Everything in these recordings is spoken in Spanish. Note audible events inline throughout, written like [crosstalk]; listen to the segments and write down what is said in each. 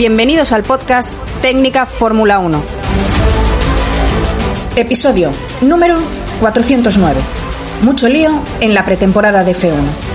Bienvenidos al podcast Técnica Fórmula 1. Episodio número 409. Mucho lío en la pretemporada de F1.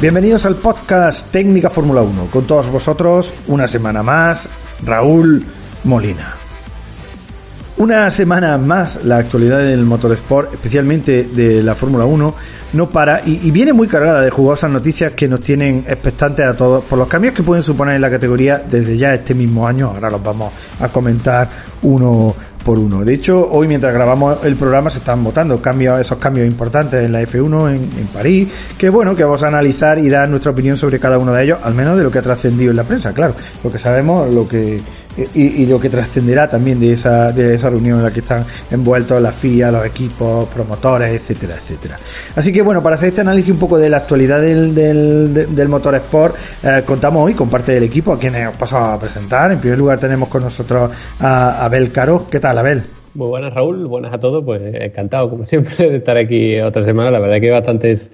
Bienvenidos al podcast Técnica Fórmula 1. Con todos vosotros, una semana más, Raúl Molina. Una semana más, la actualidad del motorsport, especialmente de la Fórmula 1, no para y, y, viene muy cargada de jugosas noticias que nos tienen expectantes a todos por los cambios que pueden suponer en la categoría desde ya este mismo año. Ahora los vamos a comentar uno por uno. De hecho, hoy mientras grabamos el programa se están votando cambios, esos cambios importantes en la F1 en, en, París, que bueno, que vamos a analizar y dar nuestra opinión sobre cada uno de ellos, al menos de lo que ha trascendido en la prensa, claro, lo que sabemos, lo que y, y lo que trascenderá también de esa de esa reunión en la que están envueltos la FIA, los equipos, promotores, etcétera, etcétera. Así que bueno, para hacer este análisis un poco de la actualidad del, del, del motor sport, eh, contamos hoy con parte del equipo a quienes os paso a presentar. En primer lugar tenemos con nosotros a Abel Caro. ¿Qué tal, Abel? Muy buenas, Raúl. Buenas a todos. Pues encantado, como siempre, de estar aquí otra semana. La verdad que hay bastantes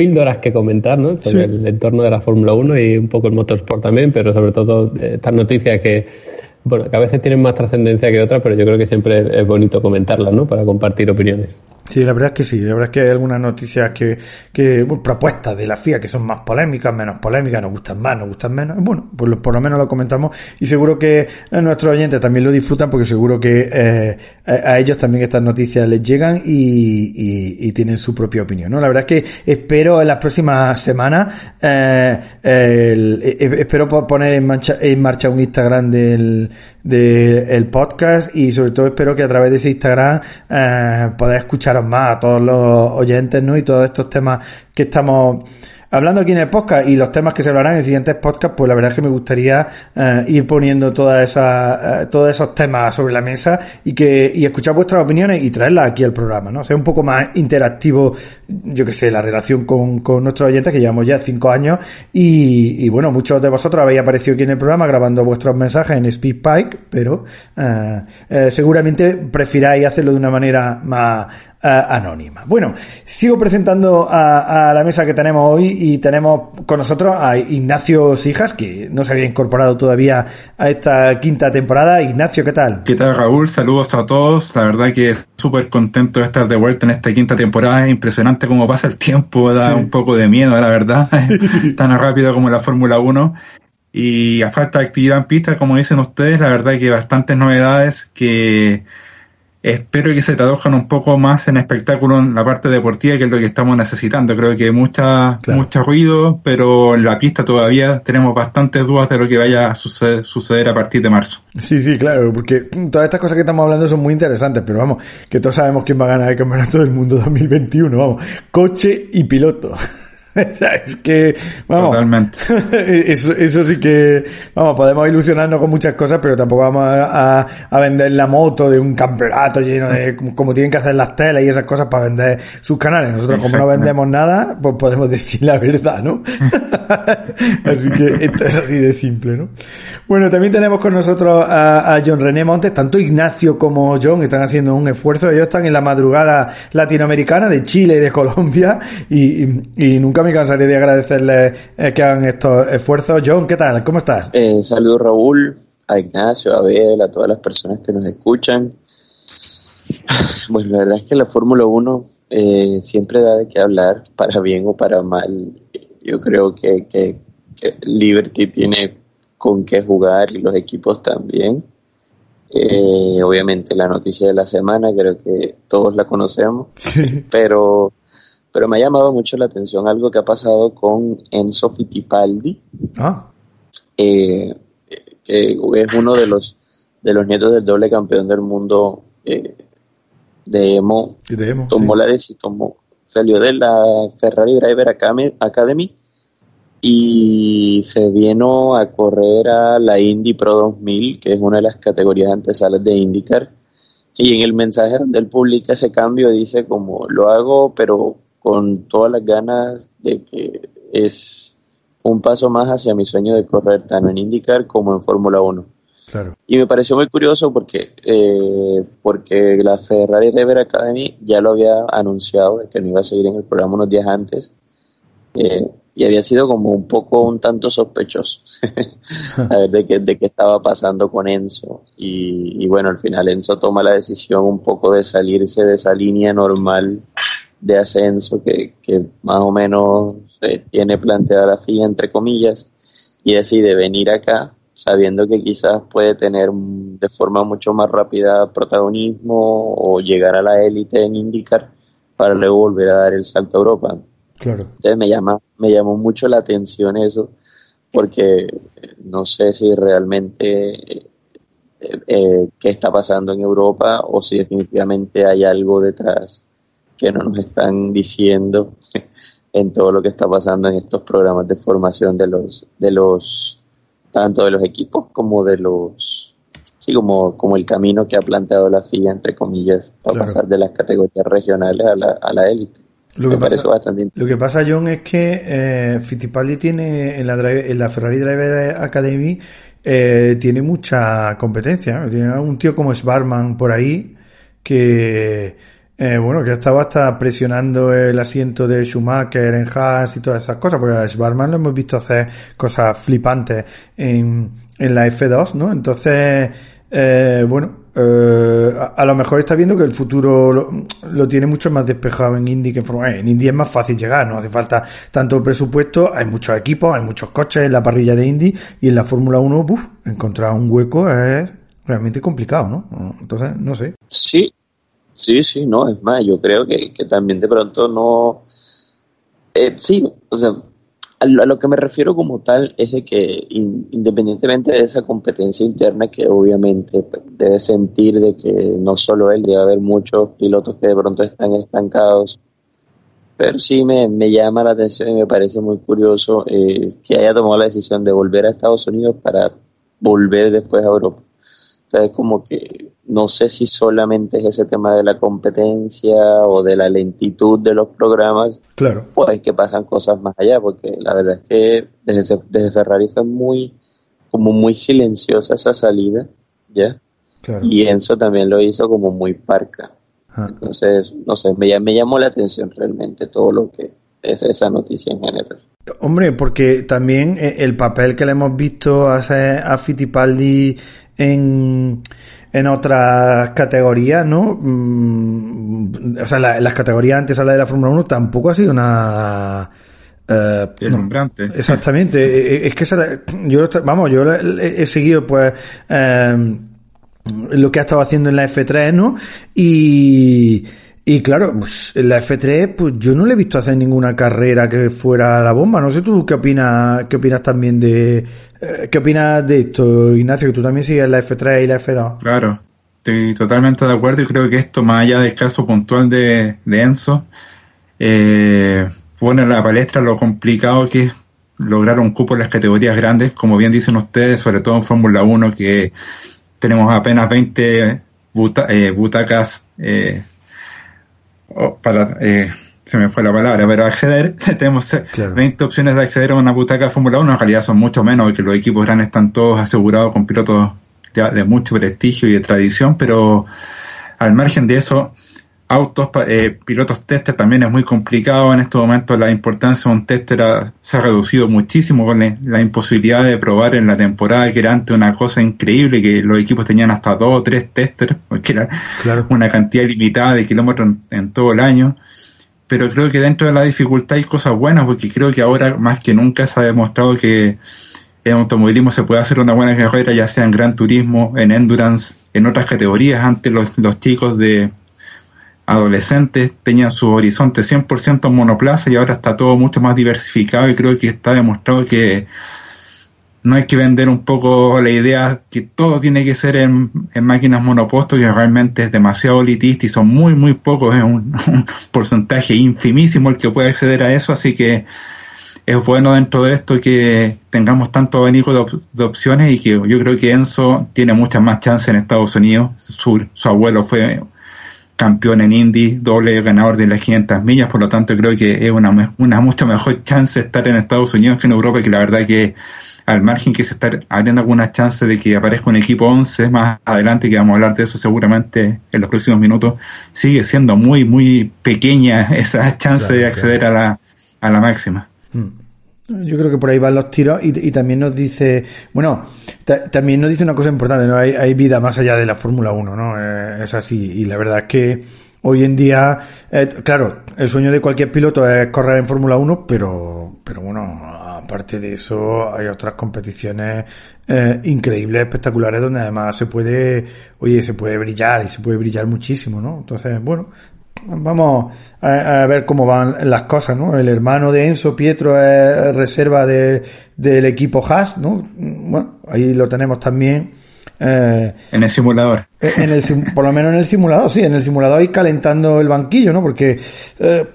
píldoras que comentar ¿no? sobre sí. el entorno de la Fórmula 1 y un poco el motorsport también, pero sobre todo estas noticias que, bueno, que a veces tienen más trascendencia que otras, pero yo creo que siempre es bonito comentarlas ¿no? para compartir opiniones. Sí, la verdad es que sí. La verdad es que hay algunas noticias que, que bueno, propuestas de la FIA que son más polémicas, menos polémicas, nos gustan más, nos gustan menos. Bueno, pues por lo menos lo comentamos y seguro que nuestros oyentes también lo disfrutan porque seguro que eh, a ellos también estas noticias les llegan y, y, y, tienen su propia opinión. ¿no? La verdad es que espero en las próximas semanas, eh, el, espero poner en marcha, en marcha un Instagram del, del podcast y sobre todo espero que a través de ese Instagram eh, podáis escucharos más a todos los oyentes ¿no? y todos estos temas que estamos hablando aquí en el podcast y los temas que se hablarán en siguientes podcasts, pues la verdad es que me gustaría eh, ir poniendo todas esas, eh, todos esos temas sobre la mesa y que y escuchar vuestras opiniones y traerlas aquí al programa, ¿no? Sea un poco más interactivo, yo que sé, la relación con, con nuestros oyentes que llevamos ya cinco años y, bueno, muchos de vosotros habéis aparecido aquí en el programa grabando vuestros mensajes en SpeedPike, pero eh, seguramente prefiráis hacerlo de una manera más anónima. Bueno, sigo presentando a, a, la mesa que tenemos hoy y tenemos con nosotros a Ignacio Sijas, que no se había incorporado todavía a esta quinta temporada. Ignacio, ¿qué tal? ¿Qué tal, Raúl? Saludos a todos. La verdad que súper contento de estar de vuelta en esta quinta temporada. Es impresionante cómo pasa el tiempo, da sí. un poco de miedo, la verdad. [laughs] Sí, sí. [laughs] Tan rápido como la Fórmula 1. Y a falta de actividad en pista, como dicen ustedes, la verdad que bastantes novedades que espero que se traduzcan un poco más en espectáculo en la parte deportiva, que es lo que estamos necesitando. Creo que mucha, claro. mucho ruido, pero en la pista todavía tenemos bastantes dudas de lo que vaya a suceder, suceder a partir de marzo. Sí, sí, claro, porque todas estas cosas que estamos hablando son muy interesantes, pero vamos, que todos sabemos quién va a ganar el campeonato del mundo 2021, vamos, coche y piloto. [laughs] es que, vamos, Totalmente. [laughs] Eso, eso sí que, vamos, podemos ilusionarnos con muchas cosas, pero tampoco vamos a, a, a vender la moto de un campeonato lleno de, como, como, tienen que hacer las teles y esas cosas para vender sus canales. Nosotros, como no vendemos nada, pues podemos decir la verdad, ¿no? [laughs] así que esto es así de simple, ¿no? Bueno, también tenemos con nosotros a, a John René Montes, tanto Ignacio como John están haciendo un esfuerzo. Ellos están en la madrugada latinoamericana de Chile y de Colombia y, y, y nunca me me cansaría de agradecerles eh, que hagan estos esfuerzos. John, ¿qué tal? ¿Cómo estás? Eh, saludos Raúl, a Ignacio, a Abel, a todas las personas que nos escuchan. [sighs] Bueno, la verdad es que la Fórmula 1 eh, siempre da de qué hablar, para bien o para mal. Yo creo que, que, Liberty tiene con qué jugar y los equipos también. Eh, obviamente la noticia de la semana, creo que todos la conocemos, pero, pero me ha llamado mucho la atención algo que ha pasado con Enzo Fittipaldi, ah. eh, que es uno de los, de los nietos del doble campeón del mundo eh, de Emo, tomó la decisión, salió de la Ferrari Driver Academy y se vino a correr a la Indy Pro 2000, que es una de las categorías antesalas de IndyCar. Y en el mensaje donde él publica ese cambio dice como lo hago, pero con todas las ganas de que es un paso más hacia mi sueño de correr tanto en IndyCar como en Fórmula 1. Y me pareció muy curioso porque, eh, porque la Ferrari Rever Academy ya lo había anunciado que no iba a seguir en el programa unos días antes. Eh, y había sido como un poco, un tanto sospechoso [laughs] a ver de qué, de qué estaba pasando con Enzo. Y, bueno, al final Enzo toma la decisión un poco de salirse de esa línea normal de ascenso que, que más o menos tiene planteada la FIA, entre comillas, y decide venir acá sabiendo que quizás puede tener de forma mucho más rápida protagonismo o llegar a la élite en IndyCar para luego volver a dar el salto a Europa. Claro. Entonces me llama, me llamó mucho la atención eso, porque no sé si realmente eh, eh, qué está pasando en Europa o si definitivamente hay algo detrás que no nos están diciendo [laughs] en todo lo que está pasando en estos programas de formación de los de los tanto de los equipos como de los sí como, como el camino que ha planteado la FIA entre comillas para pasar de las categorías regionales a la, a la élite lo que, pasa, lo que pasa, John, es que eh, Fittipaldi tiene en la, en la Ferrari Driver Academy eh, tiene mucha competencia. Tiene un tío como Sbarman por ahí que eh, bueno, que estaba hasta presionando el asiento de Schumacher en Haas y todas esas cosas, porque a Schwarman lo hemos visto hacer cosas flipantes en, en la F2, ¿no? Entonces, eh, bueno, eh, a, lo mejor está viendo que el futuro lo, tiene mucho más despejado en Indy que en Fórmula En Indy es más fácil llegar, no hace falta tanto presupuesto, hay muchos equipos, hay muchos coches en la parrilla de Indy y en la Fórmula 1, uf, encontrar un hueco es realmente complicado, ¿no? Entonces, no sé. Sí, Sí, sí, no, es más, yo creo que, también de pronto no... Eh, sí, o sea, a lo, que me refiero como tal es de que independientemente de esa competencia interna que obviamente pues, debe sentir de que no solo él, debe haber muchos pilotos que de pronto están estancados, pero sí me, me llama la atención y me parece muy curioso eh, que haya tomado la decisión de volver a Estados Unidos para volver después a Europa. Entonces, como que no sé si solamente es ese tema de la competencia o de la lentitud de los programas. Claro. Pues que pasan cosas más allá, porque la verdad es que desde, desde Ferrari fue muy, como muy silenciosa esa salida, ¿ya? Claro. Y Enzo también lo hizo como muy parca. Ah. Entonces, no sé, me, me llamó la atención realmente todo lo que es esa noticia en general. Hombre, porque también eh, el papel que le hemos visto hacer a Fittipaldi en, en otras categorías, ¿no? Mm, o sea, las categorías antes a la de la Fórmula 1 tampoco ha sido una... Eh, exactamente. E, [laughs] e, es que yo, vamos, yo he seguido pues eh, lo que ha estado haciendo en la F3, ¿no? Y y claro, pues en la F3, pues yo no le he visto hacer ninguna carrera que fuera la bomba. No sé tú qué opinas, qué opinas también de, eh, qué opinas de esto, Ignacio, que tú también sigues la F3 y la F2. Claro, estoy totalmente de acuerdo y creo que esto, más allá del caso puntual de, Enzo, eh, pone en la palestra lo complicado que es lograr un cupo en las categorías grandes, como bien dicen ustedes, sobre todo en Fórmula 1, que tenemos apenas 20 eh, butacas eh, Oh, para, eh, se me fue la palabra, pero acceder, [laughs] tenemos 20 opciones de acceder a una butaca de Fórmula 1, en realidad son mucho menos, porque los equipos grandes están todos asegurados con pilotos de, mucho prestigio y de tradición, pero al margen de eso, autos, eh, pilotos tester también es muy complicado. En estos momentos la importancia de un tester se ha reducido muchísimo con la, imposibilidad de probar en la temporada, que era antes una cosa increíble, que los equipos tenían hasta dos o tres testers, [laughs] porque era una cantidad limitada de kilómetros en, todo el año. Pero creo que dentro de la dificultad hay cosas buenas, porque creo que ahora más que nunca se ha demostrado que en automovilismo se puede hacer una buena carrera, ya sea en gran turismo, en endurance, en otras categorías. Antes los, los chicos de adolescentes tenían su horizonte 100% en monoplaza y ahora está todo mucho más diversificado y creo que está demostrado que no hay que vender un poco la idea que todo tiene que ser en, máquinas monopostos que realmente es demasiado elitista y son muy muy pocos, es [laughs] un, porcentaje infimísimo el que puede acceder a eso, así que es bueno dentro de esto que tengamos tanto abanico de, opciones y que yo creo que Enzo tiene muchas más chances en Estados Unidos, su, su abuelo fue campeón en Indy, doble ganador de las 500 millas, por lo tanto creo que es una, una mucho mejor chance estar en Estados Unidos que en Europa, que la verdad que al margen que se está abriendo algunas chances de que aparezca un equipo 11 más adelante, que vamos a hablar de eso seguramente en los próximos minutos, sigue siendo muy, muy pequeña [laughs] esa chance de acceder a la, a la máxima. Mm. Yo creo que por ahí van los tiros y, también nos dice, bueno, también nos dice una cosa importante, ¿no? Hay, hay vida más allá de la Fórmula 1, ¿no? Eh, es así. Y la verdad es que hoy en día, eh, claro, el sueño de cualquier piloto es correr en Fórmula 1, pero, pero bueno, aparte de eso, hay otras competiciones eh, increíbles, espectaculares, donde además se puede, oye, se puede brillar y se puede brillar muchísimo, ¿no? Entonces, bueno, Vamos a, ver cómo van las cosas, ¿no? El hermano de Enzo, Pietro, es reserva de, del equipo Haas, ¿no? Bueno, ahí lo tenemos también eh, en el simulador. Eh, en el, por lo menos en el simulador, sí, en el simulador y calentando el banquillo, ¿no? Porque eh,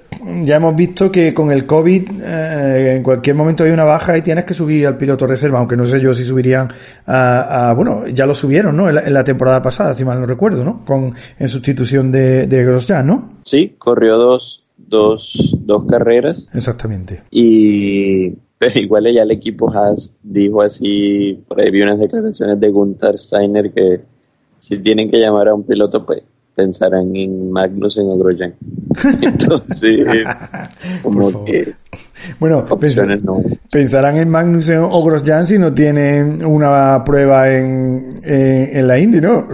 ya hemos visto que con el COVID en cualquier momento hay una baja y tienes que subir al piloto reserva, aunque no sé yo si subirían a, bueno, ya lo subieron, ¿no? En la, temporada pasada, si mal no recuerdo, ¿no? Con, en sustitución de, de Grosjean, ¿no? Sí, corrió dos, dos, dos carreras. Exactamente. Y pero igual ya el equipo Haas dijo así, por ahí vi unas declaraciones de Gunther Steiner que si tienen que llamar a un piloto, pues pensarán en Magnussen o Grosjean. [laughs] Entonces, como que bueno, pensarán en Magnussen o Grosjean si no tienen una prueba en, en, la Indy, ¿no?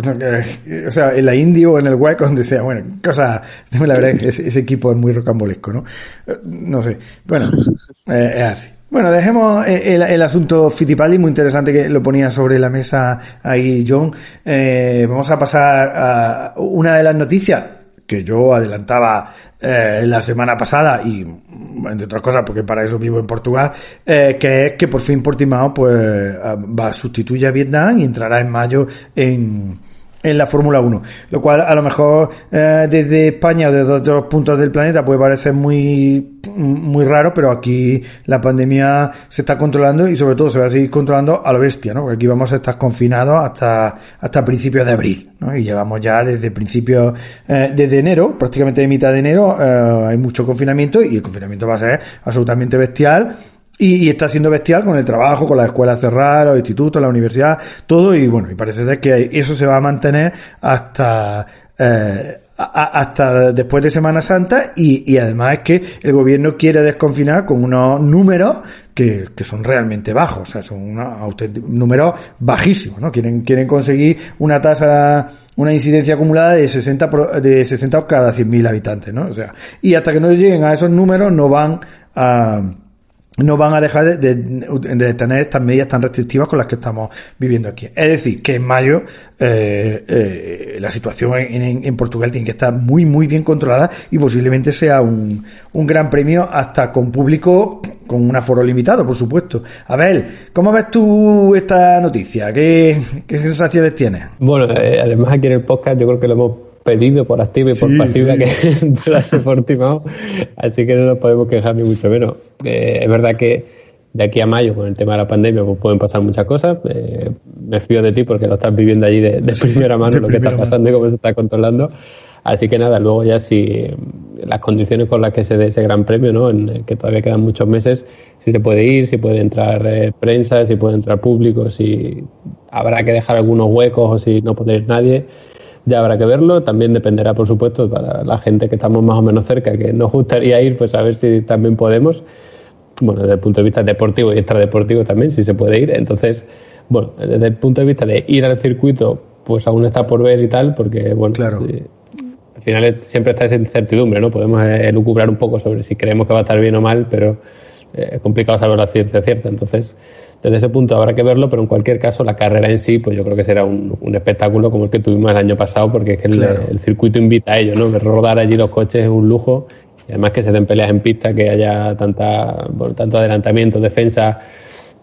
O sea, en la Indy o en el WEC, donde sea. Bueno, cosa, la verdad es que ese, equipo es muy rocambolesco, ¿no? No sé. Bueno, eh, es así. Bueno, dejemos eh, el, asunto Fittipaldi, muy interesante que lo ponía sobre la mesa ahí John. Eh, vamos a pasar a una de las noticias que yo adelantaba eh, la semana pasada y entre otras cosas porque para eso vivo en Portugal que es que por fin Portimao pues va a sustituir a Vietnam y entrará en mayo en en la Fórmula 1, lo cual a lo mejor eh, desde España o desde otros puntos del planeta puede parecer muy, muy raro, pero aquí la pandemia se está controlando y sobre todo se va a seguir controlando a lo bestia, ¿no? Porque aquí vamos a estar confinados hasta, hasta principios de abril, ¿no? Y llevamos ya desde principios, eh, desde enero, prácticamente de mitad de enero, eh, hay mucho confinamiento y el confinamiento va a ser absolutamente bestial y, está siendo bestial con el trabajo, con las escuelas cerradas, los institutos, la universidad, todo. Y bueno, y parece ser que eso se va a mantener hasta, eh, hasta después de Semana Santa y, y, además es que el gobierno quiere desconfinar con unos números que, que son realmente bajos, o sea, son unos números bajísimos, ¿no? Quieren, quieren conseguir una tasa, una incidencia acumulada de 60, de 60 cada 100.000 habitantes, ¿no? O sea, y hasta que no lleguen a esos números no van a no van a dejar de, tener estas medidas tan restrictivas con las que estamos viviendo aquí. Es decir, que en mayo eh, eh, la situación en, Portugal tiene que estar muy, muy bien controlada y posiblemente sea un, un gran premio hasta con público con un aforo limitado, por supuesto. A ver, ¿cómo ves tú esta noticia? ¿Qué, sensaciones tienes? Bueno, eh, además aquí en el podcast yo creo que lo hemos pedido por activa y por pasiva que [laughs] entrase [laughs] Portimao, así que no nos podemos quejar ni mucho menos. Eh, es verdad que de aquí a mayo, con el tema de la pandemia, pues pueden pasar muchas cosas. Eh, me fío de ti porque lo estás viviendo allí de, primera mano, lo que está pasando y cómo se está controlando. Así que nada, luego ya si las condiciones con las que se dé ese gran premio, ¿no? En, que todavía quedan muchos meses, si se puede ir, si puede entrar eh, prensa, si puede entrar público, si habrá que dejar algunos huecos o si no puede ir nadie ya habrá que verlo. También dependerá, por supuesto, para la gente que estamos más o menos cerca, que nos gustaría ir, pues a ver si también podemos. Bueno, desde el punto de vista deportivo y extradeportivo también, si se puede ir. Entonces, bueno, desde el punto de vista de ir al circuito, pues aún está por ver y tal, porque, bueno, claro. al final siempre está esa incertidumbre, ¿no? Podemos elucubrar un poco sobre si creemos que va a estar bien o mal, pero eh, es complicado saber la ciencia cierta. Entonces, desde ese punto habrá que verlo, pero en cualquier caso la carrera en sí, pues yo creo que será un, espectáculo como el que tuvimos el año pasado, porque es que el, circuito invita a ello, ¿no? Rodar allí los coches es un lujo, y además que se den peleas en pista, que haya tanta, tanto adelantamiento, defensa,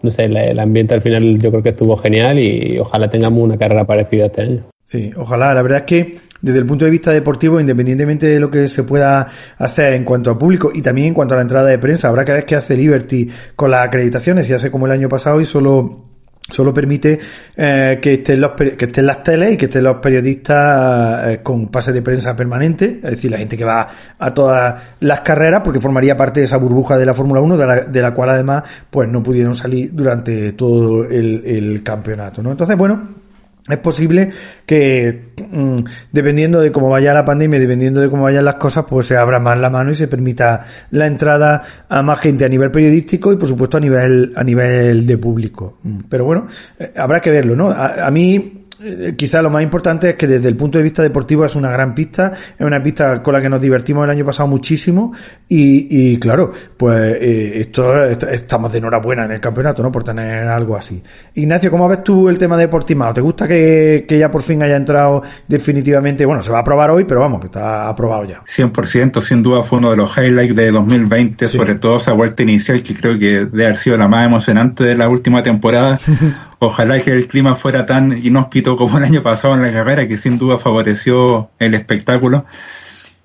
no sé, el ambiente al final yo creo que estuvo genial y ojalá tengamos una carrera parecida este año. Sí, ojalá. La verdad es que desde el punto de vista deportivo, independientemente de lo que se pueda hacer en cuanto a público y también en cuanto a la entrada de prensa, habrá que ver qué hace Liberty con las acreditaciones. Y hace como el año pasado y solo solo permite eh, que estén los que estén las teles y que estén los periodistas eh, con pase de prensa permanente, es decir, la gente que va a todas las carreras, porque formaría parte de esa burbuja de la Fórmula 1, de la, de la cual además pues no pudieron salir durante todo el, el campeonato, ¿no? Entonces, bueno, es posible que mm, dependiendo de cómo vaya la pandemia, dependiendo de cómo vayan las cosas, pues se abra más la mano y se permita la entrada a más gente a nivel periodístico y por supuesto a nivel a nivel de público. Mm, pero bueno, eh, habrá que verlo, ¿no? a mí eh, quizá lo más importante es que desde el punto de vista deportivo es una gran pista, es una pista con la que nos divertimos el año pasado muchísimo y, y claro, pues eh, esto, estamos de enhorabuena en el campeonato, ¿no? Por tener algo así. Ignacio, ¿cómo ves tú el tema de Portimao? ¿Te gusta que, que ya por fin haya entrado definitivamente? Bueno, se va a aprobar hoy, pero vamos, que está aprobado ya. 100%, sin duda fue uno de los highlights de 2020, sobre todo esa vuelta inicial que creo que debe haber sido la más emocionante de la última temporada. [laughs] Ojalá que el clima fuera tan inhóspito como el año pasado en la carrera, que sin duda favoreció el espectáculo.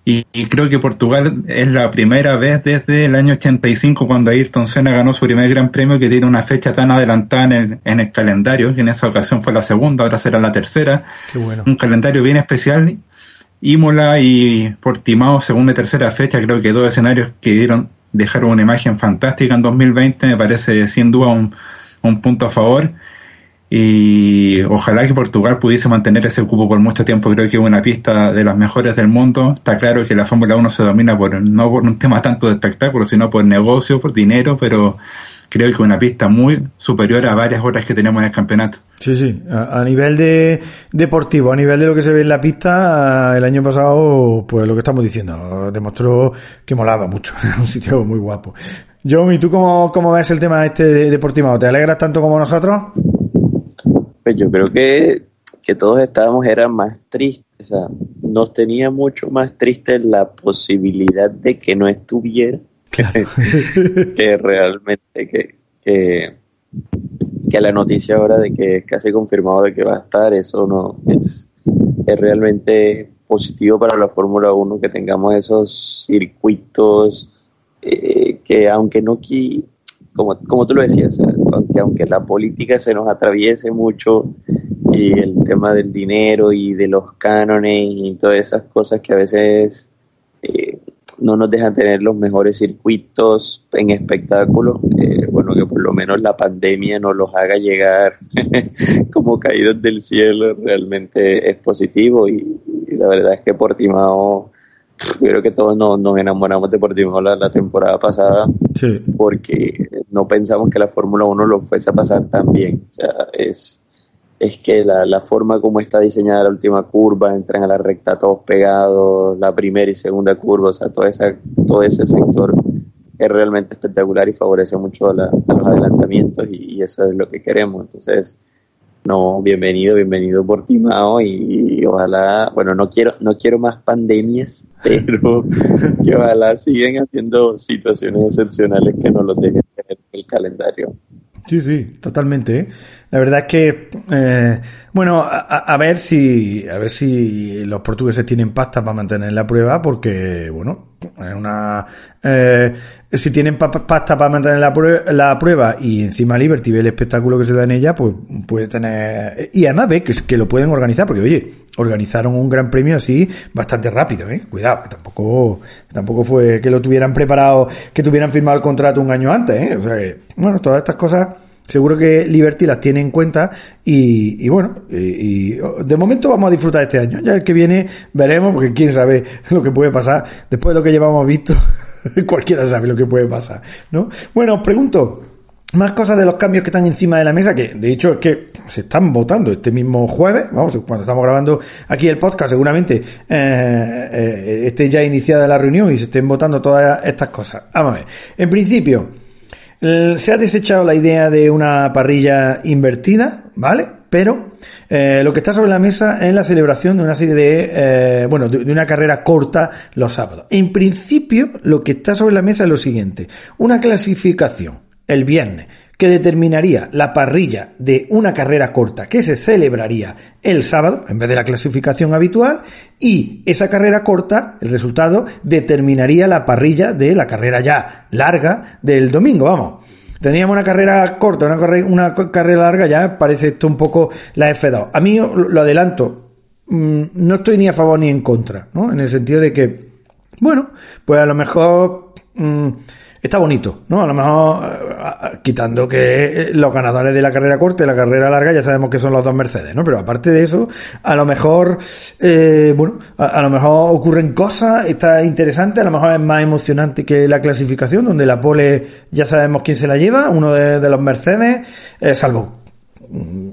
Y, creo que Portugal es la primera vez desde el año 85 cuando Ayrton Senna ganó su primer gran premio que tiene una fecha tan adelantada en el, en el calendario, que en esa ocasión fue la segunda, ahora será la tercera. Un calendario bien especial. Imola y Portimao, segunda y tercera fecha, creo que dos escenarios que dieron, dejaron una imagen fantástica en 2020, me parece sin duda un, un punto a favor y ojalá que Portugal pudiese mantener ese cupo por mucho tiempo. Creo que es una pista de las mejores del mundo. Está claro que la Fórmula 1 se domina por no por un tema tanto de espectáculo, sino por negocio, por dinero, pero creo que una pista muy superior a varias horas que tenemos en el campeonato. Sí, sí, a, nivel de deportivo, a nivel de lo que se ve en la pista, el año pasado, pues lo que estamos diciendo, demostró que molaba mucho, [laughs] un sitio muy guapo. Jomi, ¿tú cómo, cómo ves el tema este de deportivo? ¿Te alegras tanto como nosotros? Pues yo creo que, que todos estábamos, eran más tristes, o sea, nos tenía mucho más tristes la posibilidad de que no estuviera [laughs] que, realmente que, que, que, la noticia ahora de que es casi confirmado de que va a estar, eso no es, es realmente positivo para la Fórmula 1 que tengamos esos circuitos eh, que aunque no como, como tú lo decías, aunque, aunque la política se nos atraviese mucho y el tema del dinero y de los cánones y todas esas cosas que a veces eh, no nos dejan tener los mejores circuitos en espectáculos, eh, bueno, que por lo menos la pandemia no los haga llegar [laughs] como caídos del cielo, realmente es positivo y, la verdad es que Portimao creo que todos nos, enamoramos de Portimao la, la temporada pasada porque no pensamos que la Fórmula 1 lo fuese a pasar tan bien. O sea, es, es que la, la forma como está diseñada la última curva, entran a la recta todos pegados, la primera y segunda curva, o sea, toda esa, todo ese sector es realmente espectacular y favorece mucho a, los adelantamientos y, y, eso es lo que queremos. Entonces, no, bienvenido, bienvenido por Timao y, ojalá, bueno, no quiero, no quiero más pandemias, [laughs] pero que ojalá sigan haciendo situaciones excepcionales que no los dejen en el calendario. Sí, sí, totalmente. ¿eh? La verdad es que, eh, bueno, a, ver si, a ver si los portugueses tienen pasta para mantener la prueba, porque, bueno, es una, eh, si tienen pasta para mantener la prueba, la prueba y encima Liberty ve el espectáculo que se da en ella, pues puede tener, y además ve que, que lo pueden organizar, porque oye, organizaron un gran premio así bastante rápido, eh. Cuidado, que tampoco, tampoco fue que lo tuvieran preparado, que tuvieran firmado el contrato un año antes, eh. O sea que, bueno, todas estas cosas seguro que Liberty las tiene en cuenta y, bueno, y, de momento vamos a disfrutar este año. Ya el que viene veremos, porque quién sabe [laughs] lo que puede pasar después de lo que llevamos visto. [laughs] cualquiera sabe lo que puede pasar, ¿no? Bueno, os pregunto, más cosas de los cambios que están encima de la mesa, que de hecho es que se están votando este mismo jueves, vamos, cuando estamos grabando aquí el podcast, seguramente eh, eh, esté ya iniciada la reunión y se estén votando todas estas cosas. Vamos a ver. En principio, se ha desechado la idea de una parrilla invertida, ¿vale? Pero eh, lo que está sobre la mesa es la celebración de una serie de, eh, bueno, de, una carrera corta los sábados. En principio, lo que está sobre la mesa es lo siguiente: una clasificación el viernes que determinaría la parrilla de una carrera corta que se celebraría el sábado en vez de la clasificación habitual y esa carrera corta, el resultado, determinaría la parrilla de la carrera ya larga del domingo, vamos. Teníamos una carrera corta, una, carrera, una carrera larga, ya parece esto un poco la F2. A mí lo adelanto, mm, no estoy ni a favor ni en contra, ¿no? En el sentido de que, bueno, pues a lo mejor... Mm, está bonito, ¿no? A lo mejor eh, quitando que los ganadores de la carrera corta y la carrera larga ya sabemos que son los dos Mercedes, ¿no? Pero aparte de eso, a lo mejor, eh, bueno, a, lo mejor ocurren cosas, está interesante, a lo mejor es más emocionante que la clasificación, donde la pole ya sabemos quién se la lleva, uno de, los Mercedes, eh, salvo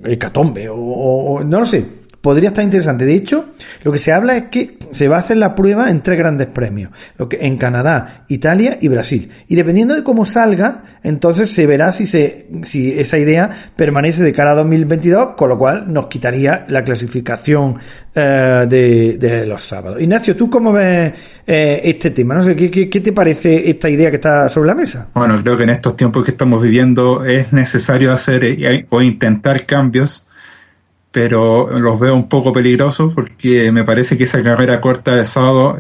Hecatombe o, o no lo sé, podría estar interesante. De hecho, lo que se habla es que se va a hacer la prueba en tres grandes premios, lo que en Canadá, Italia y Brasil. Y dependiendo de cómo salga, entonces se verá si se si esa idea permanece de cara a 2022, con lo cual nos quitaría la clasificación eh, de, los sábados. Ignacio, ¿tú cómo ves eh, este tema? No sé, ¿qué, ¿qué, qué, te parece esta idea que está sobre la mesa? Bueno, creo que en estos tiempos que estamos viviendo es necesario hacer eh, o intentar cambios pero los veo un poco peligrosos porque me parece que esa carrera corta de sábado,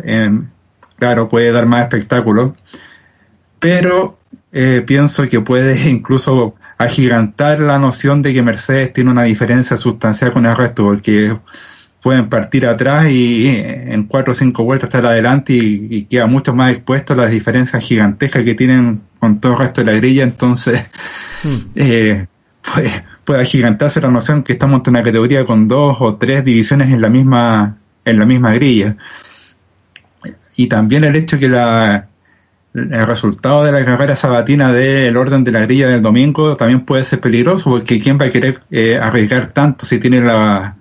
claro, puede dar más espectáculo, pero eh, pienso que puede [laughs] incluso agigantar la noción de que Mercedes tiene una diferencia sustancial con el resto, porque pueden partir atrás y en cuatro o cinco vueltas estar adelante y, queda mucho más expuesto a las diferencias gigantescas que tienen con todo el resto de la grilla, entonces hmm. [laughs] eh, pues puede agigantarse la noción que estamos en una categoría con dos o tres divisiones en la misma, en la misma grilla. Y también el hecho que la, el resultado de la carrera sabatina del orden de la grilla del domingo también puede ser peligroso, porque quién va a querer eh, arriesgar tanto si tiene la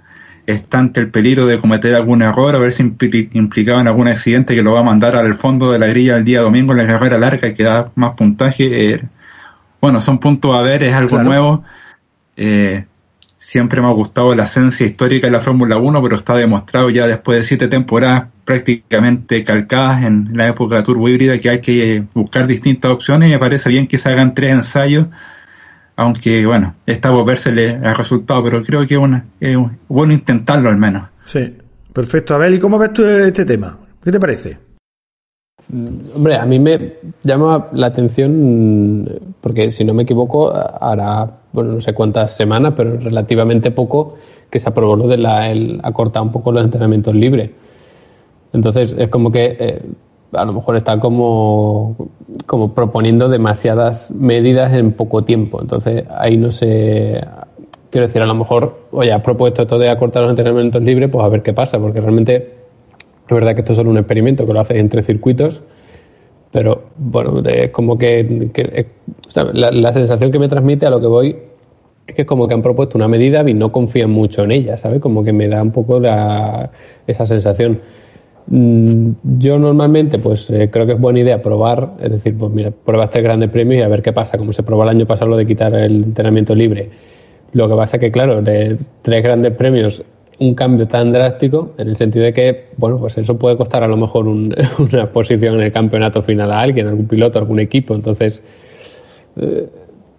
estante el peligro de cometer algún error, a ver si implicaba en algún accidente que lo va a mandar al fondo de la grilla el día domingo en la carrera larga que da más puntaje. Eh, bueno, son puntos a ver, es algo nuevo eh, siempre me ha gustado la esencia histórica de la Fórmula 1, pero está demostrado ya después de siete temporadas prácticamente calcadas en la época de turbo híbrida que hay que buscar distintas opciones y me parece bien que se hagan tres ensayos, aunque bueno, está por versele el resultado, pero creo que es, bueno intentarlo al menos. Sí, perfecto. Abel, ¿y cómo ves tú este tema? ¿Qué te parece? Hombre, a mí me llama la atención porque si no me equivoco, hará bueno, no sé cuántas semanas, pero relativamente poco, que se aprobó lo de la, el acortar un poco los entrenamientos libres. Entonces es como que eh, a lo mejor está como, como proponiendo demasiadas medidas en poco tiempo. Entonces ahí no sé, quiero decir, a lo mejor, oye, has propuesto esto de acortar los entrenamientos libres, pues a ver qué pasa, porque realmente es verdad que esto es solo un experimento que lo haces entre circuitos pero bueno, es como que, eh, la, sensación que me transmite a lo que voy es que es como que han propuesto una medida y no confían mucho en ella, ¿sabes? Como que me da un poco esa sensación. Mm, yo normalmente, pues eh, creo que es buena idea probar, es decir, pues mira, prueba este grande premio y a ver qué pasa, como se probó el año pasado lo de quitar el entrenamiento libre. Lo que pasa es que, claro, tres grandes premios un cambio tan drástico en el sentido de que, bueno, pues eso puede costar a lo mejor [laughs] una posición en el campeonato final a alguien, algún piloto, algún equipo. Entonces, eh,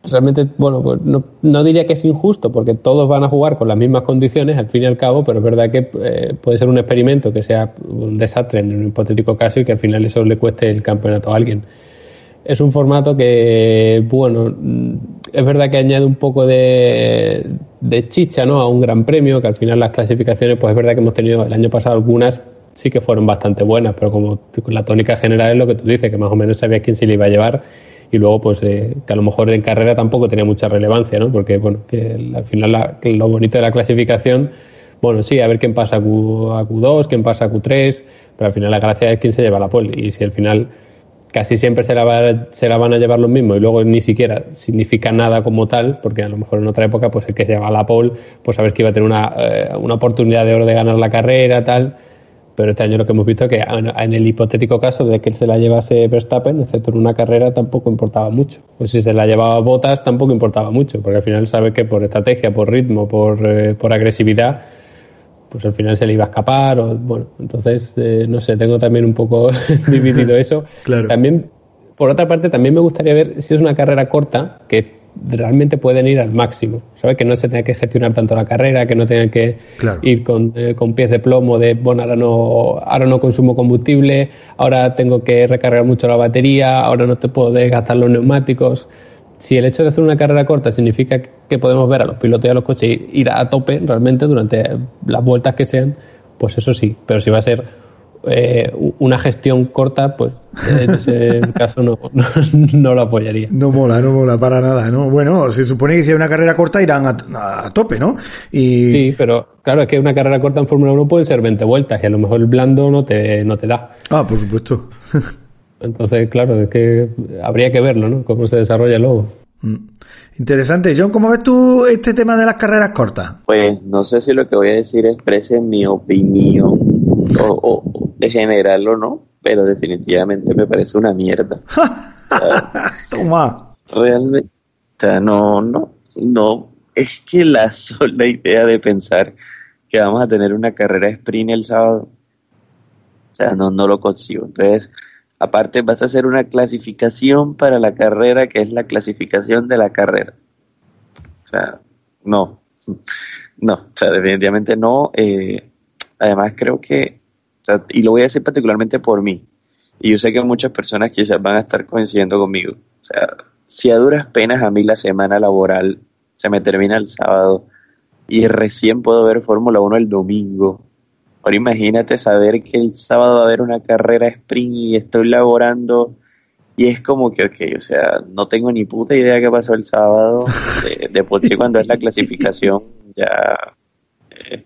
realmente, bueno, pues no, no, diría que es injusto porque todos van a jugar con las mismas condiciones al fin y al cabo, pero es verdad que eh, puede ser un experimento que sea un desastre en un hipotético caso y que al final eso le cueste el campeonato a alguien es un formato que, bueno, es verdad que añade un poco de, chicha ¿no? a un gran premio, que al final las clasificaciones, pues es verdad que hemos tenido el año pasado algunas sí que fueron bastante buenas, pero como la tónica general es lo que tú dices, que más o menos sabías quién se le iba a llevar y luego pues que a lo mejor en carrera tampoco tenía mucha relevancia, ¿no? Porque bueno, que al final lo bonito de la clasificación, bueno, sí, a ver quién pasa a, Q, a Q2, quién pasa a Q3, pero al final la gracia es quién se lleva la pole y si al final casi siempre se la, se la van a llevar los mismos y luego ni siquiera significa nada como tal, porque a lo mejor en otra época pues el que se lleva la pole, pues sabes que iba a tener una, eh, una oportunidad de oro de ganar la carrera, tal, pero este año lo que hemos visto es que en el hipotético caso de que él se la llevase Verstappen, excepto en una carrera, tampoco importaba mucho. Pues si se la llevaba Botas, tampoco importaba mucho, porque al final sabe que por estrategia, por ritmo, por, eh, por agresividad, pues al final se le iba a escapar. O, bueno, entonces, eh, no sé, tengo también un poco [laughs] dividido eso. [laughs] claro. También, por otra parte, también me gustaría ver si es una carrera corta, que realmente pueden ir al máximo, ¿sabes? Que no se tenga que gestionar tanto la carrera, que no tengan que ir con, eh, con, pies de plomo de, bueno, ahora no, ahora no consumo combustible, ahora tengo que recargar mucho la batería, ahora no te puedo desgastar los neumáticos. Si el hecho de hacer una carrera corta significa que podemos ver a los pilotos y a los coches ir a tope realmente durante las vueltas que sean, pues eso sí, pero si va a ser eh, una gestión corta, pues en ese [laughs] caso no, no, lo apoyaría. No mola, no mola para nada, ¿no? Bueno, se supone que si hay una carrera corta irán a, tope, ¿no? Y... Sí, pero claro, es que una carrera corta en Fórmula 1 puede ser 20 vueltas y a lo mejor el blando no te, no te da. Ah, por supuesto. [laughs] Entonces, claro, es que habría que verlo, ¿no? Cómo se desarrolla luego. Mm. Interesante. John, ¿cómo ves tú este tema de las carreras cortas? Pues no sé si lo que voy a decir exprese mi opinión o, de general o no, pero definitivamente me parece una mierda. [laughs] Toma. Realmente, o sea, no, no, no, es que la sola idea de pensar que vamos a tener una carrera sprint el sábado, o sea, no, no lo consigo. Entonces, aparte vas a hacer una clasificación para la carrera que es la clasificación de la carrera. O sea, no, [laughs] no, o sea, definitivamente no. Eh, además creo que y lo voy a decir particularmente por mí. Y yo sé que muchas personas quizás van a estar coincidiendo conmigo. O sea, si a duras penas a mí la semana laboral se me termina el sábado y recién puedo ver Fórmula 1 el domingo. Ahora imagínate saber que el sábado va a haber una carrera sprint y estoy laborando y es como que, ok, o sea, no tengo ni puta idea qué pasó el sábado. De, de por sí cuando es la clasificación ya eh,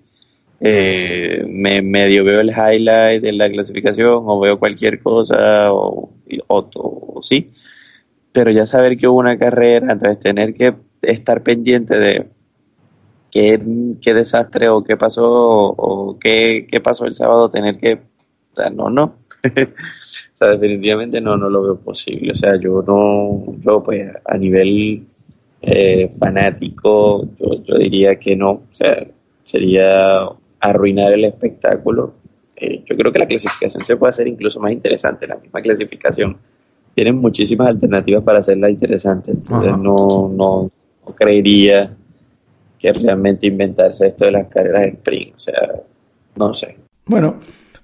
eh, me medio veo el highlight de la clasificación o veo cualquier cosa o, o, sí, pero ya saber que hubo una carrera, entonces tener que estar pendiente de qué, qué desastre o qué pasó o, qué, qué, pasó el sábado, tener que, o sea, no, no, [laughs] o sea, definitivamente no, no lo veo posible, o sea, yo no, yo pues a nivel eh, fanático, yo, yo diría que no, o sea, sería arruinar el espectáculo. Eh, yo creo que la clasificación se puede hacer incluso más interesante. La misma clasificación tiene muchísimas alternativas para hacerla interesante. Entonces no, no, creería realmente inventarse esto de las carreras de sprint. O sea, no sé. Bueno,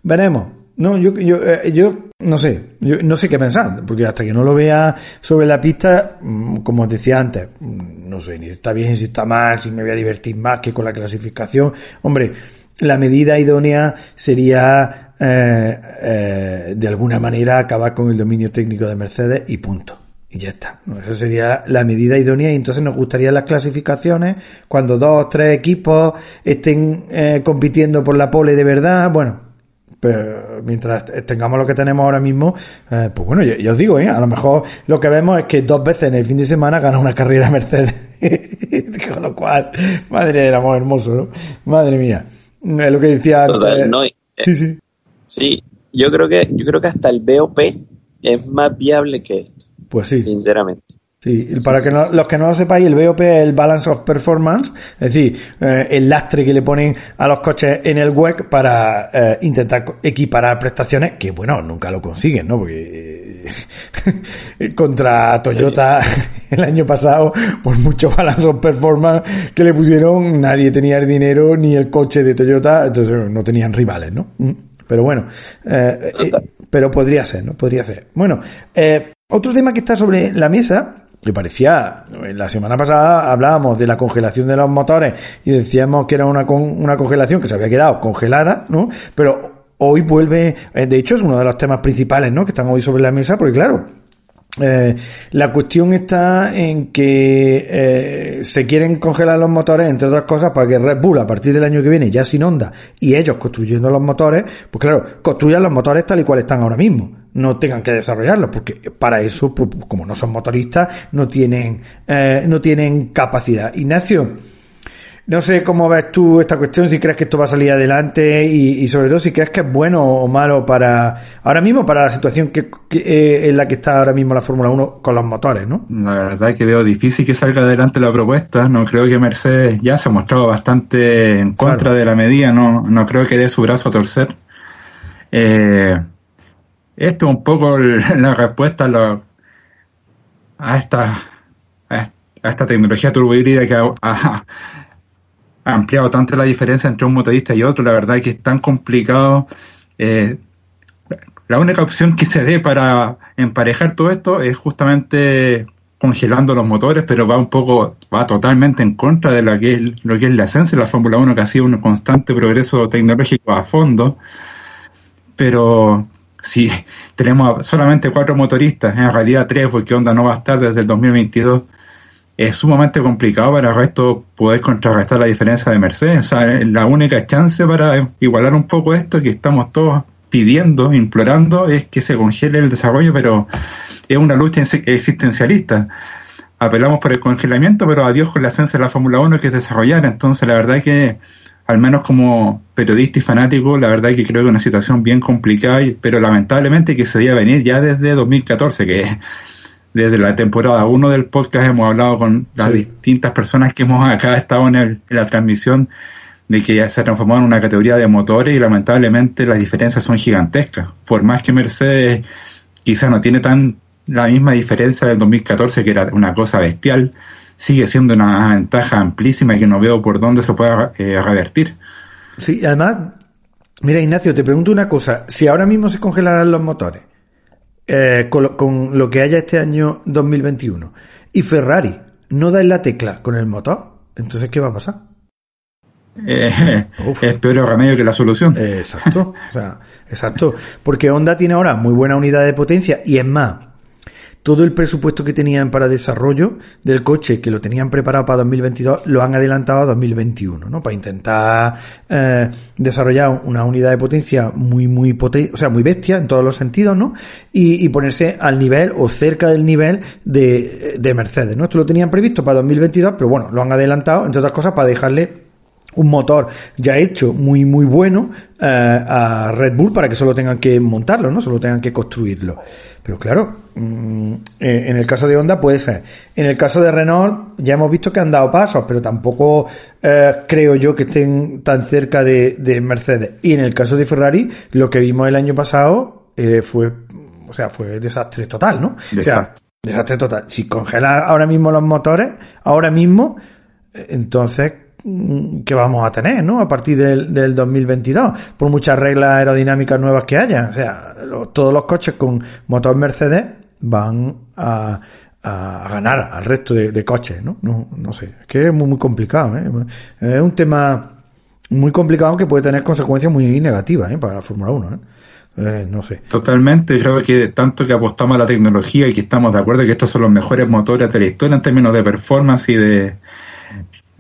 veremos. No, yo, yo, eh, yo no sé, yo no sé qué pensar, porque hasta que no lo vea sobre la pista, mm, como os decía antes, mm, no sé ni está bien, si está mal, si me voy a divertir más que con la clasificación. Hombre, la medida idónea sería eh, eh, de alguna manera acabar con el dominio técnico de Mercedes y punto. Y ya está. Esa sería la medida idónea y entonces nos gustaría las clasificaciones cuando dos o tres equipos estén eh, compitiendo por la pole de verdad. Bueno, pero mientras tengamos lo que tenemos ahora mismo, pues bueno, yo, os digo, ¿eh? a lo mejor lo que vemos es que dos veces en el fin de semana gana una carrera [laughs] Mercedes. Con lo cual, madre del amor hermoso, ¿no? Madre mía. Es lo que decía eh, sí, sí. Sí, yo creo que yo creo que hasta el BOP es más viable que. Pues sí. Sinceramente. Sí, para que los que no lo sepáis, el BOP es el Balance of Performance, es decir, eh, el lastre que le ponen a los coches en el web para eh, intentar equiparar prestaciones, que bueno, nunca lo consiguen, ¿no? Porque [laughs] contra Toyota [laughs] el año pasado, por mucho Balance of Performance que le pusieron, nadie tenía el dinero ni el coche de Toyota, entonces no tenían rivales, ¿no? Mm. Pero bueno, eh, pero podría ser, ¿no? Podría ser. Bueno, otro tema que está sobre la mesa me parecía, la semana pasada hablábamos de la congelación de los motores y decíamos que era una, una congelación que se había quedado congelada, ¿no? Pero hoy vuelve, eh, de hecho es uno de los temas principales, ¿no? Que están hoy sobre la mesa, porque claro, Eh, la cuestión está en que eh, se quieren congelar los motores, entre otras cosas, para que Red Bull a partir del año que viene, ya sin onda, y ellos construyendo los motores, pues claro, construyan los motores tal y cual están ahora mismo. No tengan que desarrollarlos, porque para eso, pues, como no son motoristas, no tienen, eh, no tienen capacidad. Ignacio, no sé cómo ves tú esta cuestión, si crees que esto va a salir adelante y, sobre todo si crees que es bueno o malo para ahora mismo, para la situación que, eh, en la que está ahora mismo la Fórmula 1 con los motores, ¿no? La verdad es que veo difícil que salga adelante la propuesta. No creo que Mercedes ya se ha mostrado bastante en contra de la medida, no, no creo que dé su brazo a torcer. Eh, esto es un poco [laughs] la respuesta a, esta a esta tecnología turbohíbrida que ha, ha ampliado tanto la diferencia entre un motorista y otro, la verdad es que es tan complicado. Eh, la única opción que se dé para emparejar todo esto es justamente congelando los motores, pero va un poco, va totalmente en contra de lo que es, lo que es la esencia de la Fórmula 1, que ha sido un constante progreso tecnológico a fondo. Pero si [laughs] tenemos solamente cuatro motoristas, en realidad tres, porque Honda no va a estar desde el 2022, es sumamente complicado para el resto poder contrarrestar la diferencia de Mercedes. O sea, la única chance para igualar un poco esto que estamos todos pidiendo, implorando, es que se congele el desarrollo, pero es una lucha existencialista. Apelamos por el congelamiento, pero adiós con la esencia de la Fórmula 1 que es desarrollar. Entonces, la verdad que, al menos como periodista y fanático, la verdad es que creo que es una situación bien complicada, pero lamentablemente que se debía venir ya desde 2014, que desde la temporada 1 del podcast hemos hablado con las distintas personas que hemos acá estado en, la transmisión de que ya se transformó en una categoría de motores y lamentablemente las diferencias son gigantescas. Por más que Mercedes quizá no tiene tan la misma diferencia del 2014 que era una cosa bestial, sigue siendo una ventaja amplísima y que no veo por dónde se pueda eh, revertir. Sí, además, mira Ignacio, te pregunto una cosa, si ahora mismo se congelaran los motores, eh, con, lo, que haya este año 2021 y Ferrari no da en la tecla con el motor, entonces ¿qué va a pasar? Eh, [laughs] es peor remedio que la solución. exacto, o sea, exacto. Porque Honda tiene ahora muy buena unidad de potencia y es más, todo el presupuesto que tenían para desarrollo del coche, que lo tenían preparado para 2022, lo han adelantado a 2021, ¿no? Para intentar eh, desarrollar una unidad de potencia muy, muy potente, o sea, muy bestia en todos los sentidos, ¿no? Y, ponerse al nivel o cerca del nivel de, de Mercedes, ¿no? Esto lo tenían previsto para 2022, pero bueno, lo han adelantado, entre otras cosas, para dejarle un motor ya hecho muy muy bueno eh, a Red Bull para que solo tengan que montarlo, ¿no? Solo tengan que construirlo. Pero claro, mm, eh, en el caso de Honda puede ser. En el caso de Renault ya hemos visto que han dado pasos, pero tampoco eh, creo yo que estén tan cerca de, de, Mercedes. Y en el caso de Ferrari, lo que vimos el año pasado fue, o sea, fue desastre total, ¿no? O sea, desastre total. Si congela ahora mismo los motores, ahora mismo, entonces que vamos a tener, ¿no? A partir del, del 2022, por muchas reglas aerodinámicas nuevas que haya. O sea, todos los coches con motor Mercedes van a, ganar al resto de, coches, ¿no? ¿no? Sé, es que es muy, complicado, ¿eh? Es un tema muy complicado que puede tener consecuencias muy negativas, ¿eh? Para la Fórmula 1, ¿eh? Eh, no sé. Totalmente, creo que tanto que apostamos a la tecnología y que estamos de acuerdo que estos son los mejores motores de la historia en términos de performance y de,